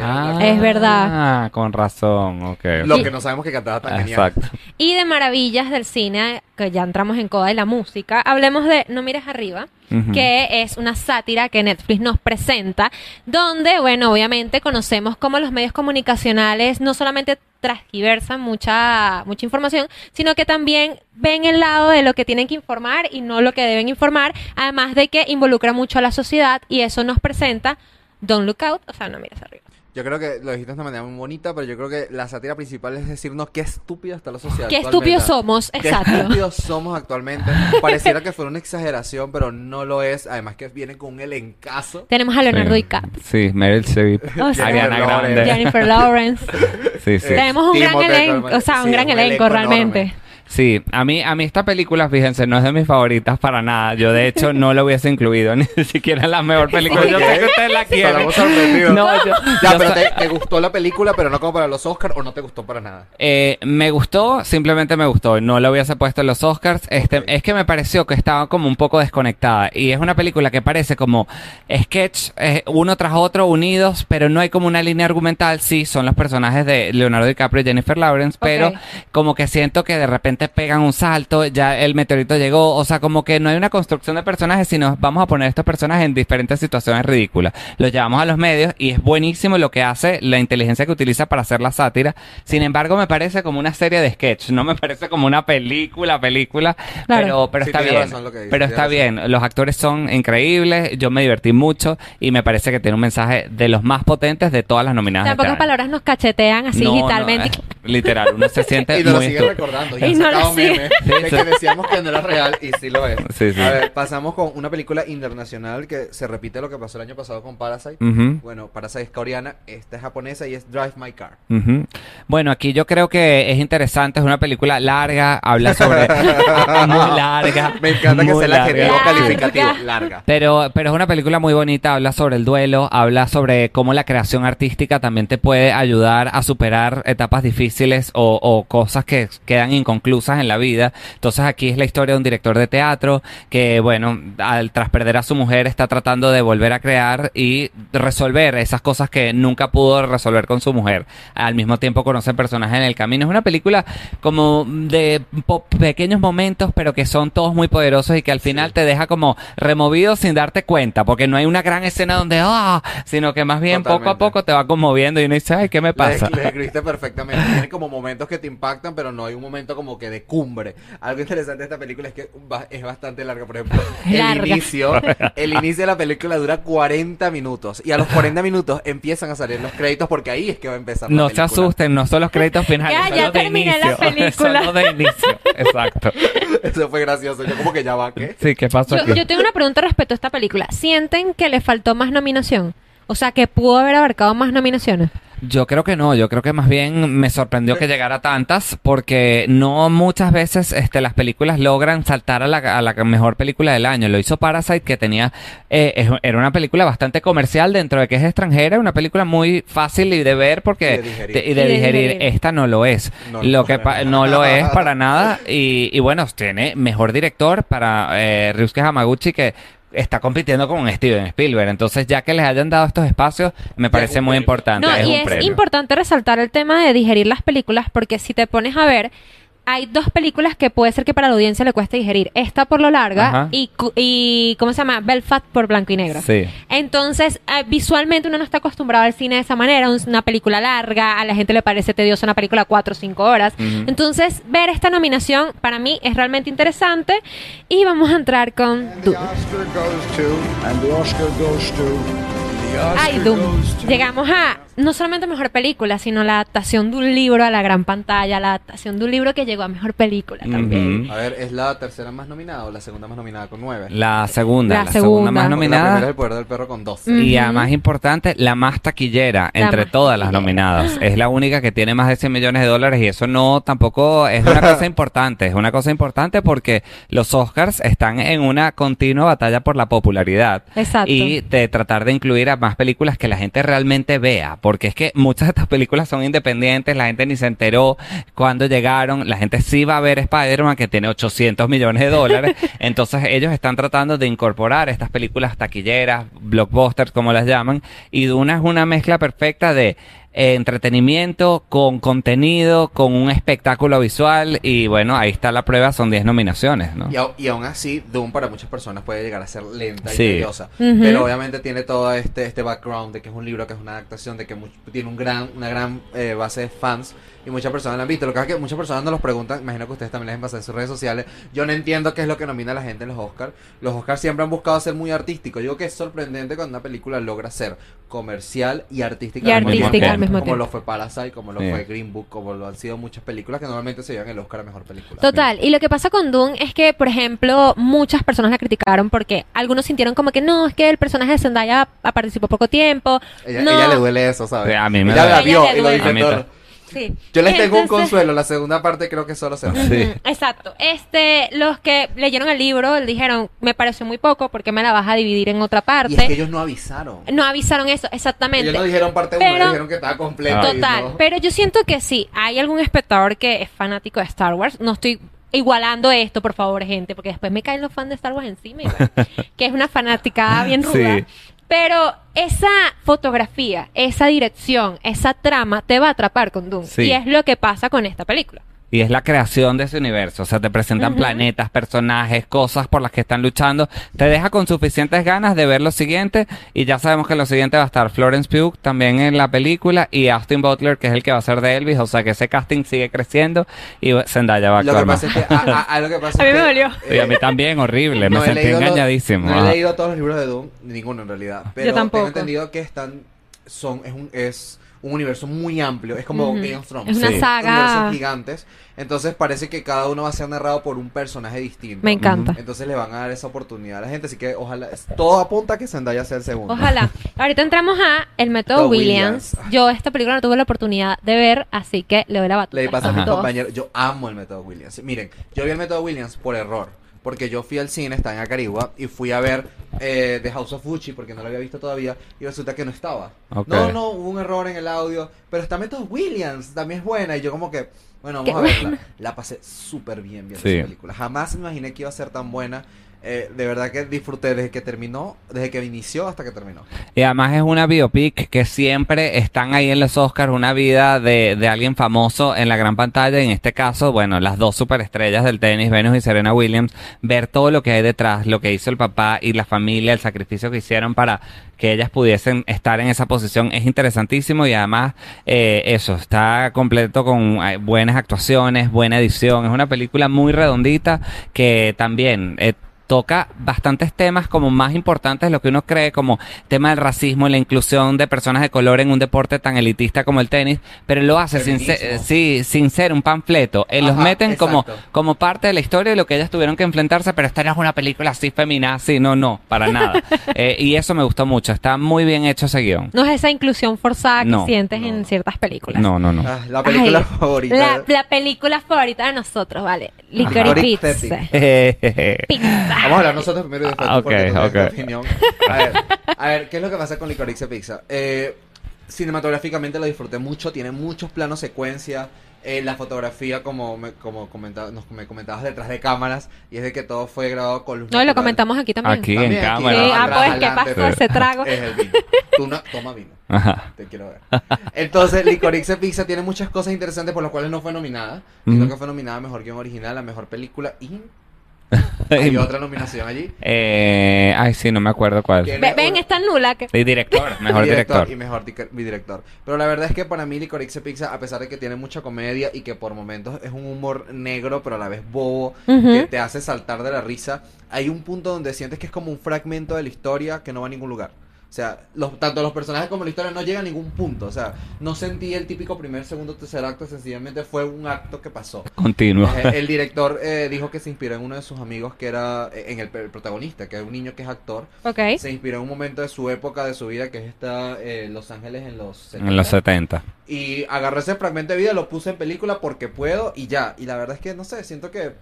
Speaker 4: Ah,
Speaker 3: Es verdad.
Speaker 4: Ah, con razón, ok.
Speaker 2: Lo que no sabemos que cantaba tan genial.
Speaker 4: Exacto.
Speaker 3: Y de maravillas del cine, que ya entramos en coda y la música, hablemos de No mires arriba,
Speaker 4: Ujú.
Speaker 3: que es una sátira que Netflix nos presenta, donde, bueno, obviamente conocemos cómo los medios comunicacionales no solamente transgiversan mucha, mucha información, sino que también ven el lado de lo que tienen que informar y no lo que deben informar, además de que involucra mucho a la sociedad y eso nos presenta Don't Look Out, o sea, no mires arriba.
Speaker 2: Yo creo que lo dijiste de una manera muy bonita, pero yo creo que la sátira principal es decirnos qué estúpida está la sociedad.
Speaker 3: Qué estúpidos somos,
Speaker 2: Qué
Speaker 3: exacto. *laughs*
Speaker 2: estúpidos somos actualmente. Pareciera que fuera una exageración, pero no lo es. Además que viene con un elencazo.
Speaker 3: Tenemos a Leonardo
Speaker 4: Sí.
Speaker 3: DiCaprio,
Speaker 4: Sí, Meryl Streep,
Speaker 3: O sea,
Speaker 4: Ariana Grande.
Speaker 3: Jennifer Lawrence.
Speaker 4: Sí, sí.
Speaker 3: Tenemos un gran
Speaker 2: Timothée
Speaker 3: elenco,
Speaker 2: Chalamet.
Speaker 3: o sea, un
Speaker 2: Sí,
Speaker 3: gran
Speaker 2: un
Speaker 3: elenco
Speaker 2: elenco
Speaker 3: realmente.
Speaker 2: enorme.
Speaker 4: Sí, a mí, a mí esta película, fíjense, no es de mis favoritas para nada. Yo, de hecho, no la hubiese incluido, *laughs* ni siquiera la mejor película. Yo sé que ustedes la quieren. No, yo,
Speaker 2: Ya,
Speaker 4: yo
Speaker 2: pero te, te gustó la película, pero no como para los Oscars, o no te gustó para nada.
Speaker 4: Eh, me gustó, simplemente me gustó. No la hubiese puesto en los Oscars. Este. Es que me pareció que estaba como un poco desconectada. Y es una película que parece como sketch, eh, uno tras otro, unidos, pero no hay como una línea argumental. Sí, son los personajes de Leonardo DiCaprio y Jennifer Lawrence, pero como que siento que de repente pegan un salto, ya el meteorito llegó. O sea, como que no hay una construcción de personajes, sino vamos a poner estos personajes en diferentes situaciones ridículas. Los llevamos a los medios y es buenísimo lo que hace la inteligencia que utiliza para hacer la sátira. Sin embargo, me parece como una serie de sketch, no me parece como una película, película,
Speaker 3: Claro.
Speaker 4: pero, pero
Speaker 2: Sí,
Speaker 4: está bien.
Speaker 2: razón lo que dice,
Speaker 4: pero está
Speaker 2: razón.
Speaker 4: bien, los actores son increíbles, yo me divertí mucho y me parece que tiene un mensaje de los más potentes de todas las nominadas. De este
Speaker 3: palabras nos cachetean así
Speaker 4: No, no,
Speaker 3: digitalmente.
Speaker 4: eh, literal, uno se siente *laughs*
Speaker 2: Y nos lo
Speaker 4: muy
Speaker 2: sigue
Speaker 4: estúpido.
Speaker 2: recordando.
Speaker 3: Y no
Speaker 2: sacado memes de que decíamos que no era real y sí lo es.
Speaker 4: Sí, sí.
Speaker 2: A ver, pasamos con una película internacional que se repite lo que pasó el año pasado con Parasite.
Speaker 4: Ujú.
Speaker 2: Bueno, Parasite es coreana, esta es japonesa y es Drive My Car.
Speaker 4: Ujú. Bueno, aquí yo creo que es interesante, es una película larga, habla sobre... *laughs* *laughs* muy larga. *laughs*
Speaker 2: Me encanta que sea el
Speaker 4: larga.
Speaker 2: adjetivo
Speaker 3: Larga.
Speaker 2: calificativo. Larga.
Speaker 4: Pero, pero es una película muy bonita, habla sobre el duelo, habla sobre cómo la creación artística también te puede ayudar a superar etapas difíciles o, o cosas que quedan inconclusas en la vida. Entonces aquí es la historia de un director de teatro que, bueno, al tras perder a su mujer está tratando de volver a crear y resolver esas cosas que nunca pudo resolver con su mujer. Al mismo tiempo conoce personajes en el camino. Es una película como de pequeños momentos, pero que son todos muy poderosos y que al final te deja como removido sin darte cuenta, porque no hay una gran escena donde, ah, sino que más bien poco a poco te va conmoviendo y uno dice, ay, ¿qué me
Speaker 2: Le,
Speaker 4: pasa?
Speaker 2: le escribiste perfectamente. Tiene como momentos que te impactan, pero no hay un momento como que de cumbre. Algo interesante de esta película es que es bastante larga. Por ejemplo, *laughs* el
Speaker 3: Larga.
Speaker 2: inicio, *laughs* el inicio de la película dura 40 minutos. Y a los 40 minutos empiezan a salir los créditos porque ahí es que va a empezar la
Speaker 4: No se
Speaker 2: película.
Speaker 4: asusten, no son los créditos finales,
Speaker 3: Ya,
Speaker 4: son
Speaker 3: ya
Speaker 4: los de
Speaker 3: terminé la
Speaker 4: inicio. *laughs*
Speaker 3: película.
Speaker 4: son los de inicio, exacto.
Speaker 2: Eso fue gracioso. Yo como que ya va, ¿qué?
Speaker 4: Sí, ¿qué pasó
Speaker 3: Yo,
Speaker 4: aquí?
Speaker 3: yo tengo una pregunta respecto a esta película. ¿Sienten que le faltó más nominación? O sea, que pudo haber abarcado más nominaciones.
Speaker 4: Yo creo que no, yo creo que más bien me sorprendió que llegara tantas porque no muchas veces este, las películas logran saltar a la, a la mejor película del año. Lo hizo Parasite que tenía, eh, es- era una película bastante comercial dentro de que es extranjera, una película muy fácil y de ver porque
Speaker 2: Y de digerir.
Speaker 4: te- y de
Speaker 3: Y de
Speaker 4: digerir.
Speaker 3: digerir.
Speaker 4: Esta no lo es.
Speaker 2: No
Speaker 4: lo que
Speaker 2: es.
Speaker 4: pa- no lo es para *laughs* nada y, y bueno, tiene mejor director para eh, Ryusuke Hamaguchi que está compitiendo con Steven Spielberg. Entonces, ya que les hayan dado estos espacios, me parece muy
Speaker 2: premio.
Speaker 4: importante.
Speaker 3: No,
Speaker 4: es
Speaker 3: y
Speaker 4: un
Speaker 3: es
Speaker 4: premio.
Speaker 3: importante resaltar el tema de digerir las películas porque si te pones a ver, hay dos películas que puede ser que para la audiencia le cueste digerir. Esta por lo larga y, cu- y, ¿cómo se llama? Belfast por blanco y negro.
Speaker 4: Sí.
Speaker 3: Entonces, eh, visualmente uno no está acostumbrado al cine de esa manera, un- una película larga, a la gente le parece tediosa una película cuatro o cinco horas. Entonces, ver esta nominación para mí es realmente interesante y vamos a entrar con
Speaker 5: The
Speaker 3: Dune.
Speaker 5: Oscar goes to, and the Oscar goes to, the Oscar
Speaker 3: Ay, Doom. Llegamos a no solamente mejor película, sino la adaptación de un libro a la gran pantalla, la adaptación de un libro que llegó a mejor película también.
Speaker 2: A ver, ¿es la tercera más nominada o la segunda más nominada con nueve?
Speaker 4: La segunda,
Speaker 3: La
Speaker 4: la, segunda,
Speaker 3: segunda.
Speaker 4: más
Speaker 2: Porque La primera
Speaker 4: nominada.
Speaker 2: es El Poder del Perro con 12.
Speaker 3: Mm.
Speaker 4: Y
Speaker 3: Ujú.
Speaker 4: a más importante, la más taquillera
Speaker 3: La
Speaker 4: entre
Speaker 3: más
Speaker 4: todas las nominadas. *laughs* Es la única que tiene más de 100 millones de dólares y eso no tampoco es una cosa *laughs* importante. Es una cosa importante porque los Oscars están en una continua batalla por la popularidad.
Speaker 3: Exacto.
Speaker 4: Y de tratar de incluir a más películas que la gente realmente vea. Porque es que muchas de estas películas son independientes, la gente ni se enteró cuando llegaron. La gente sí va a ver Spider-Man que tiene 800 millones de dólares. *laughs* Entonces ellos están tratando de incorporar estas películas taquilleras, blockbusters como las llaman. Y Duna es una mezcla perfecta de eh, entretenimiento con contenido, con un espectáculo visual. Y bueno, ahí está la prueba, son 10 nominaciones, ¿no?
Speaker 2: Y, aún así, Doom para muchas personas puede llegar a ser lenta y tediosa. Pero obviamente tiene todo este, este background de que es un libro, que es una adaptación, de que mu- tiene un gran, una gran eh, base de fans. Y muchas personas la han visto. Lo que pasa es que muchas personas nos los preguntan. Imagino que ustedes también les han pasado en sus redes sociales. Yo no entiendo qué es lo que nomina a la gente en los Oscars. Los Oscars siempre han buscado ser muy artísticos. Yo digo que es sorprendente cuando una película logra ser comercial y artística,
Speaker 3: Y
Speaker 2: al mismo
Speaker 3: artística al
Speaker 2: tiempo.
Speaker 3: mismo
Speaker 2: Como
Speaker 3: tiempo.
Speaker 2: lo fue Parasite, como lo
Speaker 4: Sí.
Speaker 2: fue Green Book, como lo han sido muchas películas que normalmente se llevan el Oscar a mejor película.
Speaker 3: Total, y lo que pasa con Dune es que, por ejemplo, muchas personas la criticaron porque algunos sintieron como que no, es que el personaje de Zendaya participó poco tiempo.
Speaker 2: Ella,
Speaker 3: no.
Speaker 2: ella le duele eso, ¿sabes?
Speaker 4: Sí, a mí me
Speaker 2: ella la
Speaker 3: A
Speaker 2: vio y lo
Speaker 3: Sí.
Speaker 2: Yo les tengo un
Speaker 3: Entonces-
Speaker 2: consuelo, la segunda parte creo que solo se va.
Speaker 4: Sí.
Speaker 3: Ujú, Exacto. Este, los que leyeron el libro dijeron, me pareció muy poco porque me la vas a dividir en otra parte.
Speaker 2: Y es que ellos no avisaron.
Speaker 3: No avisaron eso, exactamente.
Speaker 2: Ellos no dijeron parte 1,
Speaker 3: Pero-
Speaker 2: dijeron que estaba completo.
Speaker 3: Total,
Speaker 2: no.
Speaker 3: pero yo siento que sí, hay algún espectador que es fanático de Star Wars. No estoy igualando esto, por favor, gente, porque después me caen los fans de Star Wars encima, *laughs* que es una fanática bien ruda.
Speaker 4: Sí.
Speaker 3: Pero esa fotografía, esa dirección, esa trama te va a atrapar con Doom.
Speaker 4: Sí.
Speaker 3: Y es lo que pasa con esta película.
Speaker 4: Y es la creación de ese universo. O sea, te presentan
Speaker 3: Ujú.
Speaker 4: planetas, personajes, cosas por las que están luchando. Te deja con suficientes ganas de ver lo siguiente. Y ya sabemos que lo siguiente va a estar Florence Pugh también en la película. Y Austin Butler, que es el que va a ser de Elvis. O sea, que ese casting sigue creciendo. Y Zendaya va a
Speaker 2: Lo que pasa es que. a- a- a lo que pasa *laughs*
Speaker 3: A mí me dolió.
Speaker 4: Y a mí también, horrible. Me
Speaker 2: no he
Speaker 4: sentí
Speaker 2: leído los-
Speaker 4: engañadísimo.
Speaker 2: no he leído todos los libros de Doom, ninguno en realidad. Pero
Speaker 3: tampoco.
Speaker 2: tengo entendido que están. Son, es un, es un universo muy amplio. Es como
Speaker 3: Ujú.
Speaker 2: Game of Thrones.
Speaker 3: Es una
Speaker 4: Sí.
Speaker 3: saga.
Speaker 2: Universos gigantes. Entonces parece que cada uno va a ser narrado por un personaje distinto.
Speaker 3: Me encanta.
Speaker 2: Entonces le van a dar esa oportunidad a la gente. Así que ojalá. Todo apunta a que Zendaya sea el segundo.
Speaker 3: Ojalá. *laughs* Ahorita entramos a El Método Williams.
Speaker 2: Williams.
Speaker 3: Yo esta película no tuve la oportunidad de ver, así que le doy la batuta.
Speaker 2: Le pasa a
Speaker 3: Dos.
Speaker 2: compañeros. Yo amo el método Williams. Miren, yo vi el método Williams por error. Porque yo fui al cine, estaba en Acarigua, y fui a ver eh, The House of Gucci porque no lo había visto todavía, y resulta que no estaba. No, no, hubo un error en el audio, pero está Método Williams, también es buena, y yo como que, bueno,
Speaker 3: Qué
Speaker 2: vamos a verla. La pasé súper bien viendo
Speaker 4: Sí.
Speaker 2: esa película. Jamás me imaginé que iba a ser tan buena. Eh, de verdad que disfruté desde que terminó, desde que inició hasta que terminó.
Speaker 4: Y además es una biopic que siempre están ahí en los Oscars, una vida de, de alguien famoso en la gran pantalla. En este caso, bueno, las dos superestrellas del tenis, Venus y Serena Williams, ver todo lo que hay detrás, lo que hizo el papá y la familia, el sacrificio que hicieron para que ellas pudiesen estar en esa posición es interesantísimo y además eh, eso, está completo con eh, buenas actuaciones, buena edición. Es una película muy redondita que también... eh, toca bastantes temas como más importantes de lo que uno cree, como tema del racismo y la inclusión de personas de color en un deporte tan elitista como el tenis, pero lo hace sin ser, sí, sin ser un panfleto. Eh, los meten como,
Speaker 2: exacto.
Speaker 4: como parte de la historia de lo que ellas tuvieron que enfrentarse, pero esta no es una película así feminazi, no, no, para *laughs* nada. Eh, y eso me gustó mucho, está muy bien hecho ese guion.
Speaker 3: No es esa inclusión forzada que
Speaker 4: No,
Speaker 3: sientes
Speaker 2: no.
Speaker 3: en ciertas películas.
Speaker 4: No, no, no.
Speaker 2: Ah, la película
Speaker 3: Ay,
Speaker 2: favorita.
Speaker 3: La, la película favorita de nosotros, vale. Licorice
Speaker 2: Licorice
Speaker 3: Pizza.
Speaker 2: Pizza. Vamos a hablar nosotros primero y después tú,
Speaker 4: Ah,
Speaker 2: tú tienes tu
Speaker 4: ok.
Speaker 2: opinión. A ver, a ver, ¿qué es lo que pasa con Licorice Pizza? Eh, cinematográficamente lo disfruté mucho, tiene muchos planos secuencia. eh, la fotografía, como me, como comentaba, nos, me comentabas detrás de cámaras, y es de que todo fue grabado con luz
Speaker 3: No, y lo
Speaker 2: natural.
Speaker 3: comentamos aquí también.
Speaker 4: Aquí
Speaker 2: También
Speaker 4: en
Speaker 2: aquí,
Speaker 4: cámara.
Speaker 3: Sí, ah, pues, ¿qué pasó? Ese trago.
Speaker 2: Es el vino. Tú no, toma vino.
Speaker 4: Ajá.
Speaker 2: Te quiero ver. Entonces, Licorice Pizza tiene muchas cosas interesantes por las cuales no fue nominada. Sino
Speaker 4: Ujú.
Speaker 2: que fue nominada a Mejor Guión Original, a Mejor Película y *laughs* hay otra nominación allí.
Speaker 4: Eh, ay, sí, no me acuerdo cuál.
Speaker 3: Ve- ven, esta nula que...
Speaker 4: Y director, *laughs* mejor director.
Speaker 2: Y mejor mi director. Pero la verdad es que para mí Licorice Pizza, a pesar de que tiene mucha comedia y que por momentos es un humor negro, pero a la vez bobo,
Speaker 3: Ujú.
Speaker 2: que te hace saltar de la risa, hay un punto donde sientes que es como un fragmento de la historia que no va a ningún lugar. O sea, los, tanto los personajes como la historia no llega a ningún punto. O sea, no sentí el típico primer, segundo, tercer acto. Sencillamente fue un acto que pasó.
Speaker 4: Continuo.
Speaker 2: Eh, el director eh, dijo que se inspiró en uno de sus amigos que era, eh, en el, el protagonista, que es un niño que es actor.
Speaker 3: Ok.
Speaker 2: Se inspiró en un momento de su época, de su vida, que es esta eh, Los Ángeles en los 70.
Speaker 4: En los 70.
Speaker 2: Y agarré ese fragmento de vida, lo puse en película porque puedo y ya. Y la verdad es que, no sé, siento que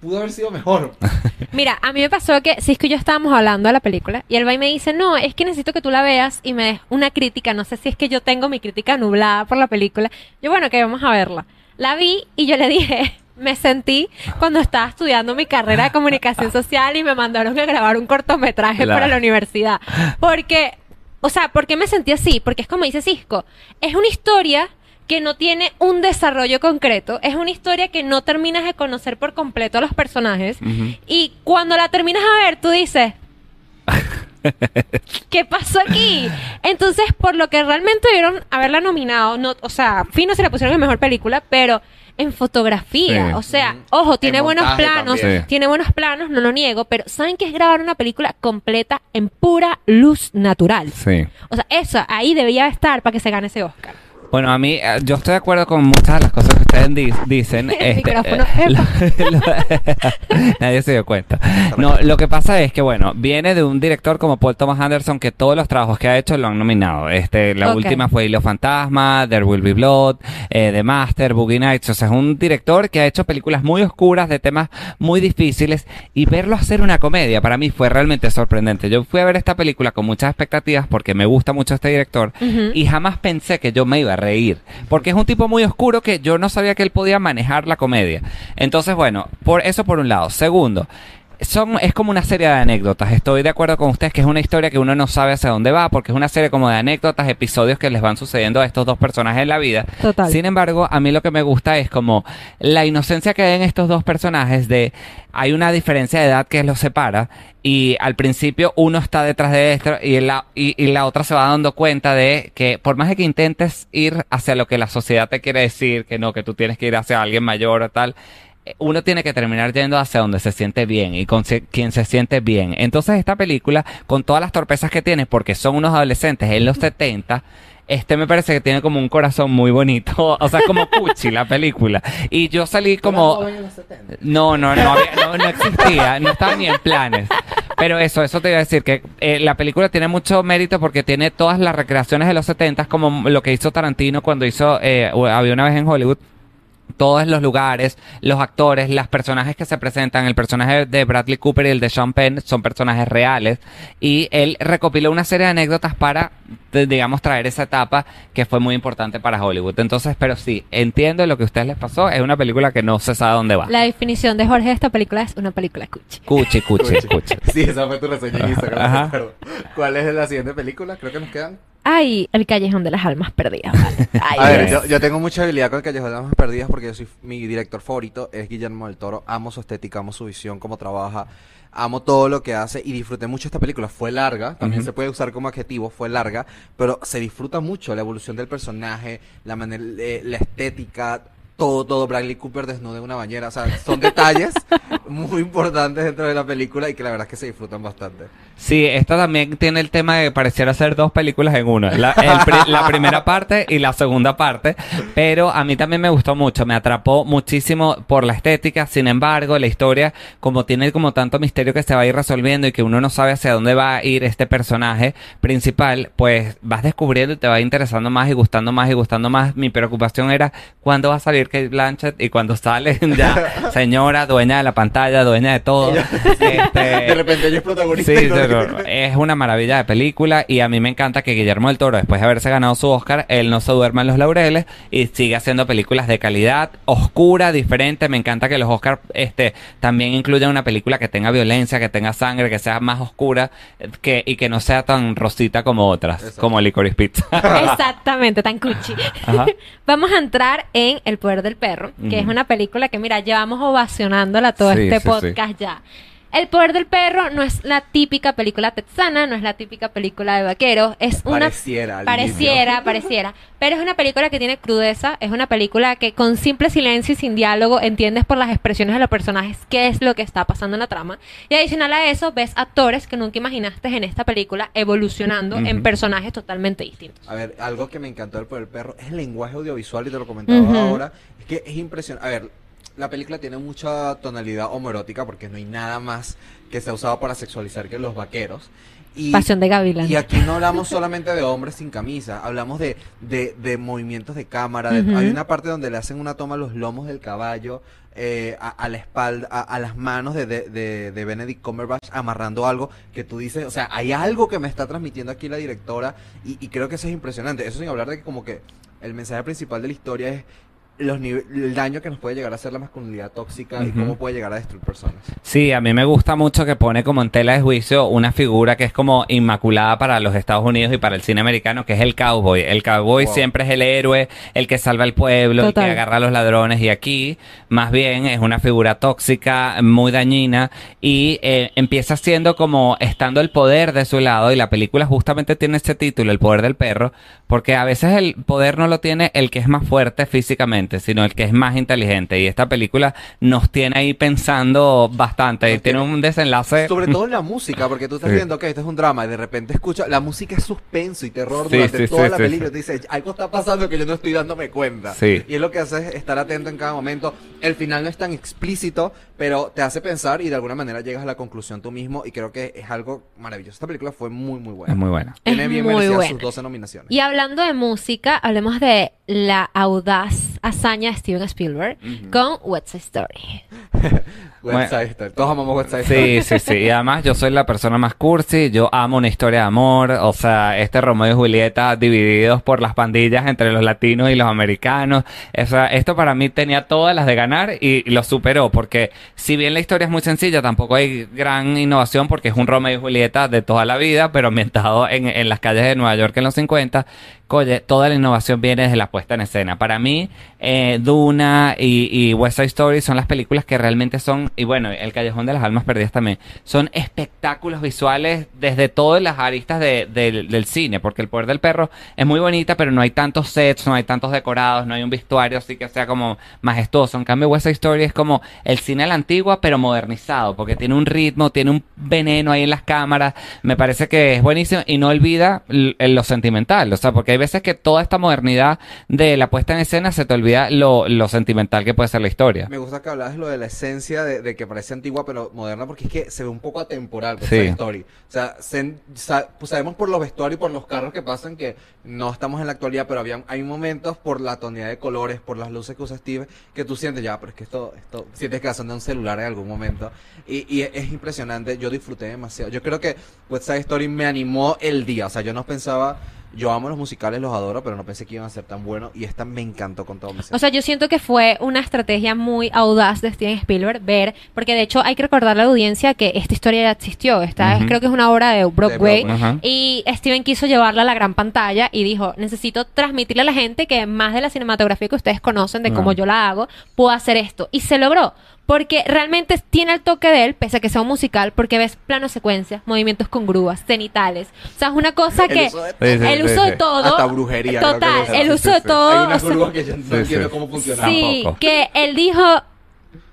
Speaker 2: pudo haber sido mejor. *laughs*
Speaker 3: Mira, a mí me pasó que es que yo estábamos hablando de la película y el va y me dice, no, es que necesito que tú la veas y me des una crítica. No sé si es que yo tengo mi crítica nublada por la película. Yo, bueno, que vamos a verla. La vi y yo le dije, *laughs* me sentí cuando estaba estudiando mi carrera de comunicación social y me mandaron a grabar un cortometraje
Speaker 4: Claro.
Speaker 3: para la universidad. Porque, o sea, ¿por qué me sentí así? Porque es como dice Cisco, es una historia que no tiene un desarrollo concreto, es una historia que no terminas de conocer por completo a los personajes y cuando la terminas a ver tú dices, *laughs* ¿qué pasó aquí? Entonces, por lo que realmente debieron haberla nominado, no, o sea, Fino se la pusieron en mejor película, pero en fotografía,
Speaker 4: Sí.
Speaker 3: o sea, ojo, tiene
Speaker 2: En
Speaker 3: buenos planos.
Speaker 4: Sí.
Speaker 3: tiene buenos planos, no lo niego, pero ¿saben qué es grabar una película completa en pura luz natural?
Speaker 4: Sí.
Speaker 3: O sea, eso ahí debía estar para que se gane ese Oscar.
Speaker 4: Bueno, a mí, eh, yo estoy de acuerdo con muchas de las cosas que ustedes di- dicen. *laughs* Este, eh, lo- *laughs* lo- *laughs* nadie se dio cuenta. No, lo que pasa es que, bueno, viene de un director como Paul Thomas Anderson que todos los trabajos que ha hecho lo han nominado. Este, la
Speaker 3: Ok.
Speaker 4: última fue Hilo Fantasma, There Will Be Blood, eh, The Master, Boogie Nights. O sea, es un director que ha hecho películas muy oscuras de temas muy difíciles y verlo hacer una comedia para mí fue realmente sorprendente. Yo fui a ver esta película con muchas expectativas porque me gusta mucho este director y jamás pensé que yo me iba a reír, porque es un tipo muy oscuro que yo no sabía que él podía manejar la comedia. Entonces, bueno, por eso por un lado. Segundo, son, es como una serie de anécdotas. Estoy de acuerdo con ustedes que es una historia que uno no sabe hacia dónde va, porque es una serie como de anécdotas, episodios que les van sucediendo a estos dos personajes en la vida.
Speaker 3: Total.
Speaker 4: Sin embargo, a mí lo que me gusta es como la inocencia que hay en estos dos personajes de hay una diferencia de edad que los separa y al principio uno está detrás de esto y la, y, y la otra se va dando cuenta de que por más de que intentes ir hacia lo que la sociedad te quiere decir, que no, que tú tienes que ir hacia alguien mayor o tal, uno tiene que terminar yendo hacia donde se siente bien y con se- quien se siente bien. Entonces esta película, con todas las torpezas que tiene, porque son unos adolescentes en los 70, este me parece que tiene como un corazón muy bonito, *laughs* o sea, como Cuchi la película. Y yo salí como... No, no, no, había- no, no existía, no estaba ni en planes. Pero eso, eso te iba a decir, que eh, la película tiene mucho mérito porque tiene todas las recreaciones de los 70 como lo que hizo Tarantino cuando hizo eh, Había una vez en Hollywood. Todos los lugares, los actores, los personajes que se presentan, el personaje de Bradley Cooper y el de Sean Penn son personajes reales. Y él recopiló una serie de anécdotas para, digamos, traer esa etapa que fue muy importante para Hollywood. Entonces, pero sí, entiendo lo que a ustedes les pasó. Es una película que no se sabe dónde va.
Speaker 3: La definición de Jorge de esta película es una película cuchi.
Speaker 4: Cuchi, cuchi, cuchi.
Speaker 2: Sí, esa fue tu reseña en Instagram.
Speaker 4: Ajá.
Speaker 2: ¿Cuál es la siguiente película? Creo que nos quedan.
Speaker 3: Ay, el callejón de las almas perdidas. vale. *laughs* Ay,
Speaker 2: A ver, yo, yo tengo mucha habilidad con el Callejón de las Almas Perdidas porque yo soy mi director favorito es Guillermo del Toro. Amo su estética, amo su visión, cómo trabaja, amo todo lo que hace y disfruté mucho esta película. Fue larga, también se puede usar como adjetivo, fue larga, pero se disfruta mucho la evolución del personaje, la manera, eh, la estética. Todo, todo, Bradley Cooper desnudo en una bañera, o sea, son detalles *laughs* muy importantes dentro de la película y que la verdad es que se disfrutan bastante.
Speaker 4: Sí, esta también tiene el tema de que pareciera ser dos películas en una. La, el pri- *laughs* la primera parte y la segunda parte. Pero a mí también me gustó mucho. Me atrapó muchísimo por la estética. Sin embargo, la historia, como tiene como tanto misterio que se va a ir resolviendo y que uno no sabe hacia dónde va a ir este personaje principal, pues vas descubriendo y te va interesando más y gustando más y gustando más. Mi preocupación era cuándo va a salir Kate Blanchett y cuando sale *laughs* ya señora, dueña de la pantalla, dueña de todo. *laughs* Este,
Speaker 2: De repente ella es protagonista.
Speaker 4: Sí, pero es una maravilla de película y a mí me encanta que Guillermo del Toro, después de haberse ganado su Oscar, él no se duerma en los laureles y sigue haciendo películas de calidad, oscura, diferente. Me encanta que los Oscars este, también incluyan una película que tenga violencia, que tenga sangre, que sea más oscura eh, que, y que no sea tan rosita como otras,
Speaker 2: Exacto.
Speaker 4: como Licorice Pizza. *laughs* *laughs*
Speaker 3: Exactamente, tan cuchi.
Speaker 4: Ajá. *laughs*
Speaker 3: Vamos a entrar en El poder del perro, que es una película que, mira, llevamos ovacionándola todo
Speaker 4: Sí,
Speaker 3: este
Speaker 4: sí, sí.
Speaker 3: podcast ya. El poder del perro no es la típica película texana, no es la típica película de vaqueros, es una
Speaker 2: Pareciera,
Speaker 3: pareciera, pareciera, pero es una película que tiene crudeza, es una película que con simple silencio y sin diálogo entiendes por las expresiones de los personajes qué es lo que está pasando en la trama. Y adicional a eso ves actores que nunca imaginaste en esta película evolucionando en
Speaker 4: Ujú.
Speaker 3: personajes totalmente distintos.
Speaker 2: A ver, algo que me encantó del Poder del Perro es el lenguaje audiovisual y te lo comentaba ahora. Es que es impresionante. A ver, la película tiene mucha tonalidad homoerótica porque no hay nada más que se ha usado para sexualizar que los vaqueros. Y,
Speaker 3: Pasión de Gavilán.
Speaker 2: y aquí no hablamos solamente de hombres sin camisa, hablamos de, de, de movimientos de cámara. de- hay una parte donde le hacen una toma a los lomos del caballo, eh, a, a la espalda, a, a las manos de, de, de- de Benedict Cumberbatch amarrando algo que tú dices, o sea, hay algo que me está transmitiendo aquí la directora y, y creo que eso es impresionante. Eso sin hablar de que como que el mensaje principal de la historia es los el daño que nos puede llegar a hacer la masculinidad tóxica y cómo puede llegar a destruir personas.
Speaker 4: Sí, a mí me gusta mucho que pone como en tela de juicio una figura que es como inmaculada para los Estados Unidos y para el cine americano, que es el cowboy. El cowboy
Speaker 2: Wow.
Speaker 4: siempre es el héroe, el que salva al pueblo, el
Speaker 3: Total.
Speaker 4: que agarra a los ladrones. Y aquí, más bien, es una figura tóxica, muy dañina y eh, empieza siendo como estando el poder de su lado. Y la película justamente tiene ese título, El poder del perro, porque a veces el poder no lo tiene el que es más fuerte físicamente, sino el que es más inteligente. Y esta película nos tiene ahí pensando bastante. Y tiene
Speaker 2: tiene-
Speaker 4: un desenlace.
Speaker 2: Sobre todo en la *laughs* música, porque tú estás
Speaker 4: Sí.
Speaker 2: viendo que este es un drama y de repente escuchas, la música es suspenso y terror
Speaker 4: Sí,
Speaker 2: durante
Speaker 4: sí,
Speaker 2: toda
Speaker 4: sí,
Speaker 2: la
Speaker 4: sí,
Speaker 2: película.
Speaker 4: sí.
Speaker 2: Te dice, algo está pasando que yo no estoy dándome cuenta.
Speaker 4: Sí.
Speaker 2: Y es lo que hace es estar atento en cada momento. El final no es tan explícito, pero te hace pensar y de alguna manera llegas a la conclusión tú mismo y creo que es algo maravilloso. Esta película fue muy, muy buena.
Speaker 4: Es muy buena.
Speaker 2: Tiene bien
Speaker 3: muy
Speaker 2: merecidas
Speaker 3: buena.
Speaker 2: sus 12 nominaciones.
Speaker 3: Y hablando de música, hablemos de la audaz hazaña de Steven Spielberg con What's Side Story. *laughs*
Speaker 2: West Side Story. Todos amamos Story.
Speaker 4: Sí, sí, sí. Y además yo soy la persona más cursi. Yo amo una historia de amor. O sea, este Romeo y Julieta divididos por las pandillas entre los latinos y los americanos. O sea, esto para mí tenía todas las de ganar y lo superó. Porque si bien la historia es muy sencilla, tampoco hay gran innovación porque es un Romeo y Julieta de toda la vida, pero ambientado en, en las calles de Nueva York en los 50. Oye, toda la innovación viene desde la puesta en escena. Para mí, eh, Duna y, y West Side Story son las películas que realmente son, y bueno, El Callejón de las Almas Perdidas también, son espectáculos visuales desde todas las aristas de- del- cine, porque El Poder del Perro es muy bonita, pero no hay tantos sets, no hay tantos decorados, no hay un vestuario así que sea como majestuoso. En cambio, West Side Story es como el cine a la antigua, pero modernizado, porque tiene un ritmo, tiene un veneno ahí en las cámaras. Me parece que es buenísimo y no olvida lo sentimental, o sea, porque hay veces que toda esta modernidad de la puesta en escena se te olvida lo, sentimental que puede ser la historia.
Speaker 2: Me gusta que hablabas lo de la esencia de, de que parece antigua pero moderna porque es que se ve un poco atemporal con
Speaker 4: Sí.
Speaker 2: story. O sea, se- sa- pues sabemos por los vestuarios y por los carros que pasan que no estamos en la actualidad, pero había, hay momentos por la tonalidad de colores, por las luces que usa Steve, que tú sientes ya, pero es que esto, esto sientes que son de un celular en algún momento. Y, y es, es impresionante, yo disfruté demasiado. Yo creo que West Side Story me animó el día, o sea, yo no pensaba... Yo amo los musicales, los adoro, pero no pensé que iban a ser tan buenos y esta me encantó con todo mi ser.
Speaker 3: O sea, yo siento que fue una estrategia muy audaz de Steven Spielberg ver, porque de hecho hay que recordarle a la audiencia que esta historia ya existió. Esta es-
Speaker 4: Ujú.
Speaker 3: creo que es una obra de Broadway. Y Steven quiso llevarla a la gran pantalla y dijo, necesito transmitirle a la gente que más de la cinematografía que ustedes conocen, de cómo yo la hago, puedo hacer esto. Y se logró. Porque realmente tiene el toque de él, pese a que sea un musical, porque ves plano secuencia, movimientos con grúas, cenitales. O sea, es una cosa
Speaker 2: El
Speaker 3: que...
Speaker 2: uso de
Speaker 4: Sí, sí,
Speaker 3: el uso
Speaker 4: sí.
Speaker 3: de todo...
Speaker 2: Hasta brujería,
Speaker 3: Total, el uso de todo...
Speaker 2: Hay una que yo no
Speaker 4: Sí,
Speaker 2: entiendo
Speaker 4: sí.
Speaker 2: cómo funciona.
Speaker 3: Sí,
Speaker 4: Tampoco.
Speaker 3: que él dijo,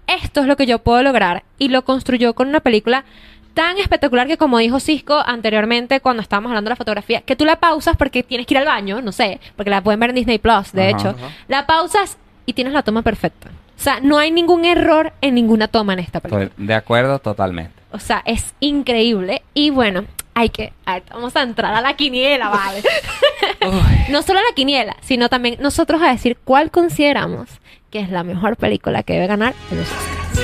Speaker 3: esto es lo que yo puedo lograr y lo construyó con una película tan espectacular que como dijo Cisco anteriormente cuando estábamos hablando de la fotografía, que tú la pausas porque tienes que ir al baño, no sé, porque la pueden ver en Disney Plus, de
Speaker 4: Ajá.
Speaker 3: hecho,
Speaker 2: Ajá.
Speaker 3: la pausas y tienes la toma perfecta. O sea, no hay ningún error en ninguna toma en esta película.
Speaker 4: Estoy de acuerdo totalmente.
Speaker 3: O sea, es increíble. Y bueno, hay que. a ver, vamos a entrar a la quiniela, ¿vale? *laughs* no solo a la quiniela, sino también nosotros a decir cuál consideramos que es la mejor película que debe ganar en los Oscars.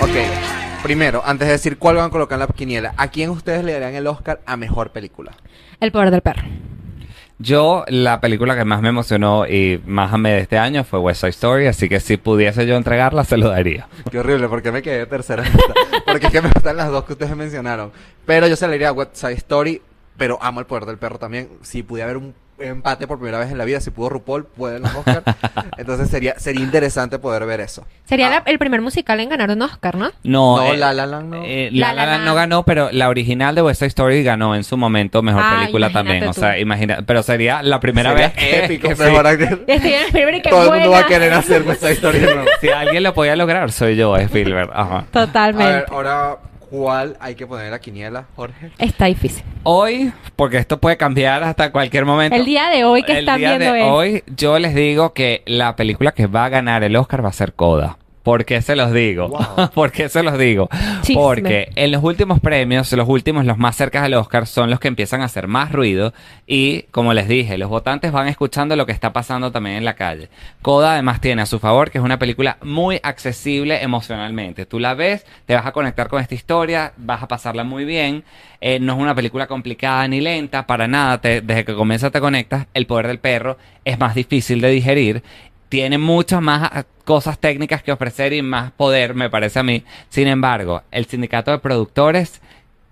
Speaker 2: Ok, primero, antes de decir cuál van a colocar en la quiniela, ¿a quién ustedes le darían el Oscar a mejor película?
Speaker 3: El poder del perro.
Speaker 4: Yo, la película que más me emocionó y más amé de este año fue West Side Story, así que si pudiese yo entregarla, se lo daría.
Speaker 2: Qué horrible, porque me quedé tercera? *laughs* Porque es que me gustan las dos que ustedes mencionaron. Pero yo se le diría a West Side Story, pero amo el poder del perro también. Si pudiera haber un empate por primera vez en la vida. Si pudo RuPaul, pueden los Oscar. *laughs* Entonces sería, sería interesante poder ver eso.
Speaker 3: Sería
Speaker 2: Ah.
Speaker 3: la- el primer musical en ganar un Oscar, ¿no?
Speaker 4: No,
Speaker 2: No,
Speaker 4: eh,
Speaker 2: La La Land no.
Speaker 4: eh,
Speaker 3: La
Speaker 4: La
Speaker 3: La
Speaker 4: Land no ganó, pero la original de West Side Story ganó en su momento mejor
Speaker 3: Ah,
Speaker 4: película también. O
Speaker 3: tú.
Speaker 4: sea, imagina, pero sería la primera
Speaker 2: Sería
Speaker 4: vez que,
Speaker 2: épico, *laughs*
Speaker 4: que sí.
Speaker 2: mejor *laughs*
Speaker 3: y qué
Speaker 2: Todo el mundo va a querer hacer esta historia de nuevo.
Speaker 4: Si alguien lo podía lograr, soy yo, Spielberg. Ajá.
Speaker 2: A ver,
Speaker 3: Totalmente.
Speaker 2: ahora, ¿cuál hay que poner en la quiniela, Jorge?
Speaker 3: Está difícil.
Speaker 4: Hoy, porque esto puede cambiar hasta cualquier momento.
Speaker 3: El día de hoy que
Speaker 4: el
Speaker 3: están
Speaker 4: día
Speaker 3: viendo
Speaker 4: de
Speaker 3: es-
Speaker 4: hoy, yo les digo que la película que va a ganar el Oscar va a ser Coda. ¿Por qué se los digo?
Speaker 2: Wow. *laughs*
Speaker 4: ¿Por qué se los digo?
Speaker 3: Chisme.
Speaker 4: Porque en los últimos premios, los últimos, los más cerca del Oscar, son los que empiezan a hacer más ruido. Y, como les dije, los votantes van escuchando lo que está pasando también en la calle. Coda además tiene a su favor que es una película muy accesible emocionalmente. Tú la ves, te vas a conectar con esta historia, vas a pasarla muy bien. Eh, no es una película complicada ni lenta, para nada. Te- desde que comienza te conectas. El poder del perro es más difícil de digerir. Tiene muchas más cosas técnicas que ofrecer y más poder, me parece a mí. Sin embargo, el sindicato de productores,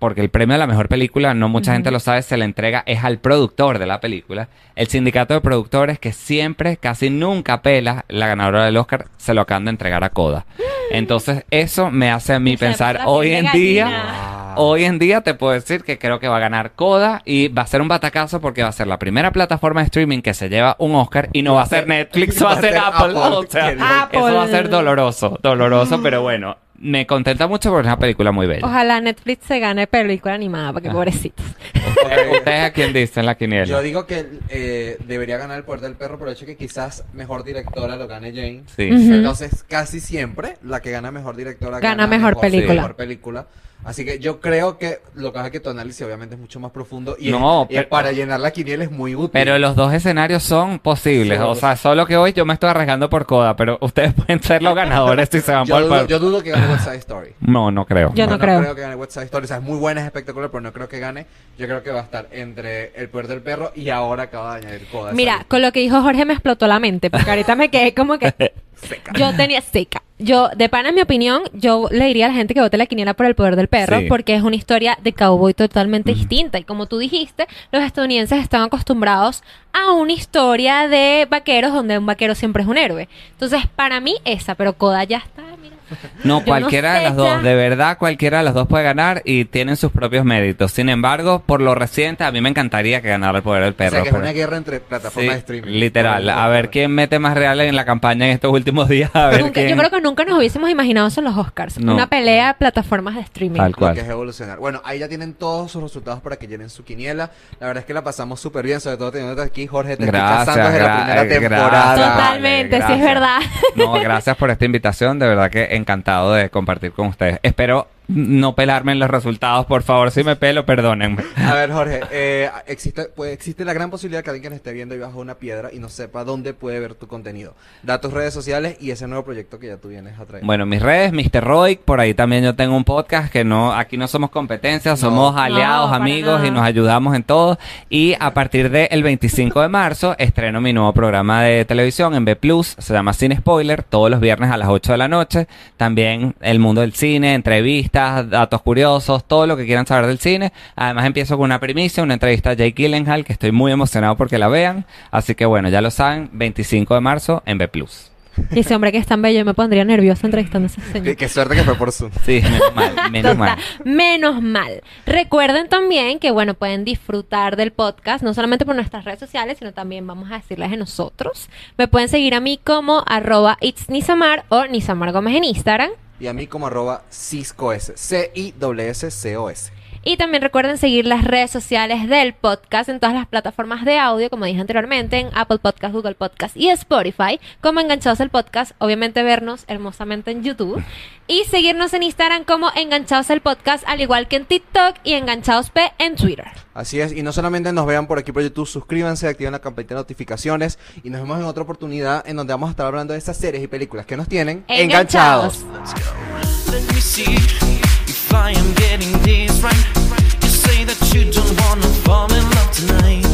Speaker 4: porque el premio a la mejor película, no mucha gente lo sabe, se le entrega, es al productor de la película. El sindicato de productores, que siempre, casi nunca pela la ganadora del Oscar, se lo acaban de entregar a Coda. Entonces, eso me hace a mí pensar, hoy en
Speaker 3: de
Speaker 4: día... Hoy en día te puedo decir que creo que va a ganar Coda y va a ser un batacazo porque va a ser la primera plataforma de streaming que se lleva un Oscar y no va a ser Netflix, va a ser Apple. O sea,
Speaker 3: Apple.
Speaker 4: eso va a ser doloroso, doloroso, pero bueno, me contenta mucho porque es una película muy bella.
Speaker 3: Ojalá Netflix se gane película animada, porque pobrecitos.
Speaker 4: ¿Ustedes, *laughs* ustedes a quién dicen la quiniela?
Speaker 2: Yo digo que eh, debería ganar el poder del perro por el hecho que quizás mejor directora lo gane Jane.
Speaker 4: Sí.
Speaker 2: Entonces, casi siempre la que gana mejor directora
Speaker 3: Gana mejor película.
Speaker 2: mejor película. Así que yo creo que lo que pasa es que tu análisis obviamente es mucho más profundo y,
Speaker 4: No,
Speaker 2: es- y
Speaker 4: pero-
Speaker 2: para llenar la quiniela es muy útil.
Speaker 4: Pero los dos escenarios son posibles.
Speaker 2: Sí,
Speaker 4: o sea, solo que hoy yo me estoy arriesgando por Coda, pero *laughs* ustedes pueden ser los ganadores si se van
Speaker 2: yo,
Speaker 4: por...
Speaker 2: dudo, yo dudo que gane West Side Story. *laughs*
Speaker 4: No, no creo.
Speaker 3: Yo no creo.
Speaker 2: que gane West Side Story. O sea, es muy buena, es espectacular, pero no creo que gane. Yo creo que va a estar entre El Poder del Perro y ahora acaba de añadir Coda.
Speaker 3: Mira, con lo que dijo Jorge me explotó la mente, porque ahorita me quedé como que... *laughs* Yo tenía seca. Yo, de pana, en mi opinión, yo le diría a la gente que vote la quiniela por el poder del perro,
Speaker 4: Sí.
Speaker 3: porque es una historia de cowboy totalmente distinta. Y como tú dijiste, los estadounidenses están acostumbrados a una historia de vaqueros donde un vaquero siempre es un héroe. Entonces, para mí, esa, pero Coda ya está. *laughs*
Speaker 4: No,
Speaker 3: Yo
Speaker 4: cualquiera
Speaker 3: no
Speaker 4: de
Speaker 3: sé
Speaker 4: las dos,
Speaker 3: ya.
Speaker 4: de verdad, cualquiera de las dos puede ganar y tienen sus propios méritos. Sin embargo, por lo reciente, a mí me encantaría que ganara el poder del
Speaker 2: O
Speaker 4: perro.
Speaker 2: sea, que es
Speaker 4: pero-
Speaker 2: una guerra entre plataformas
Speaker 4: Sí,
Speaker 2: de streaming.
Speaker 4: literal. A ver quién mete más real en la campaña en estos últimos *laughs* días. A ver
Speaker 3: Nunca-
Speaker 4: quién-
Speaker 3: yo creo que nunca nos hubiésemos imaginado eso en los Oscars.
Speaker 4: No.
Speaker 3: Una pelea de plataformas de streaming.
Speaker 4: Tal
Speaker 2: Lo
Speaker 4: cual.
Speaker 2: que es evolucionar. Bueno, ahí ya tienen todos sus resultados para que llenen su quiniela. La verdad es que la pasamos súper bien, sobre todo teniendo aquí Jorge te estoy
Speaker 4: Gracias,
Speaker 2: cazando desde la primera
Speaker 4: eh,
Speaker 2: temporada.
Speaker 4: gracias.
Speaker 3: Totalmente, sí es verdad.
Speaker 4: No, gracias por esta invitación. De verdad que encantado de compartir con ustedes. Espero no pelarme en los resultados, por favor. Si me pelo, perdónenme.
Speaker 2: A ver, Jorge, eh, existe, pues, existe la gran posibilidad que alguien que nos esté viendo ahí bajo una piedra y no sepa dónde puede ver tu contenido. Da tus redes sociales y ese nuevo proyecto que ya tú vienes a traer.
Speaker 4: Bueno, mis redes, Mr. Roy, por ahí también yo tengo un podcast que no, aquí no somos competencia, somos
Speaker 3: No,
Speaker 4: aliados,
Speaker 3: para
Speaker 4: amigos
Speaker 3: nada.
Speaker 4: y nos ayudamos en todo. Y a partir del 25 de marzo estreno mi nuevo programa de televisión en B Plus, se llama Cine Spoiler, todos los viernes a las 8 de la noche. También el mundo del cine, entrevistas, datos curiosos, todo lo que quieran saber del cine. Además empiezo con una primicia, una entrevista a Jake Gyllenhaal, que estoy muy emocionado porque la vean. Así que bueno, ya lo saben, 25 de marzo en B Plus.
Speaker 3: Y ese hombre que es tan bello, yo me pondría nerviosa entrevistando a ese señor.
Speaker 2: Qué, qué suerte que fue por Zoom.
Speaker 4: Sí, menos mal, menos mal.
Speaker 3: Menos mal. Recuerden también que, bueno, pueden disfrutar del podcast, no solamente por nuestras redes sociales, sino también vamos a decirles de nosotros. Me pueden seguir a mí como arroba it's Nisamar o Nisamar Gómez en Instagram.
Speaker 2: Y a mí como arroba CISCOS. C-I-S-C-O-S.
Speaker 3: Y también recuerden seguir las redes sociales del podcast en todas las plataformas de audio, como dije anteriormente, en Apple Podcast, Google Podcast y Spotify, como Enganchados el Podcast, obviamente vernos hermosamente en YouTube, y seguirnos en Instagram como Enganchados el Podcast, al igual que en TikTok y Enganchados P en Twitter.
Speaker 2: Así es, y no solamente nos vean por aquí por YouTube, suscríbanse, activen la campanita de notificaciones y nos vemos en otra oportunidad en donde vamos a estar hablando de estas series y películas que nos tienen
Speaker 3: Enganchados.
Speaker 2: enganchados.
Speaker 5: Let if I am getting this right. You say that you don't wanna fall in love tonight.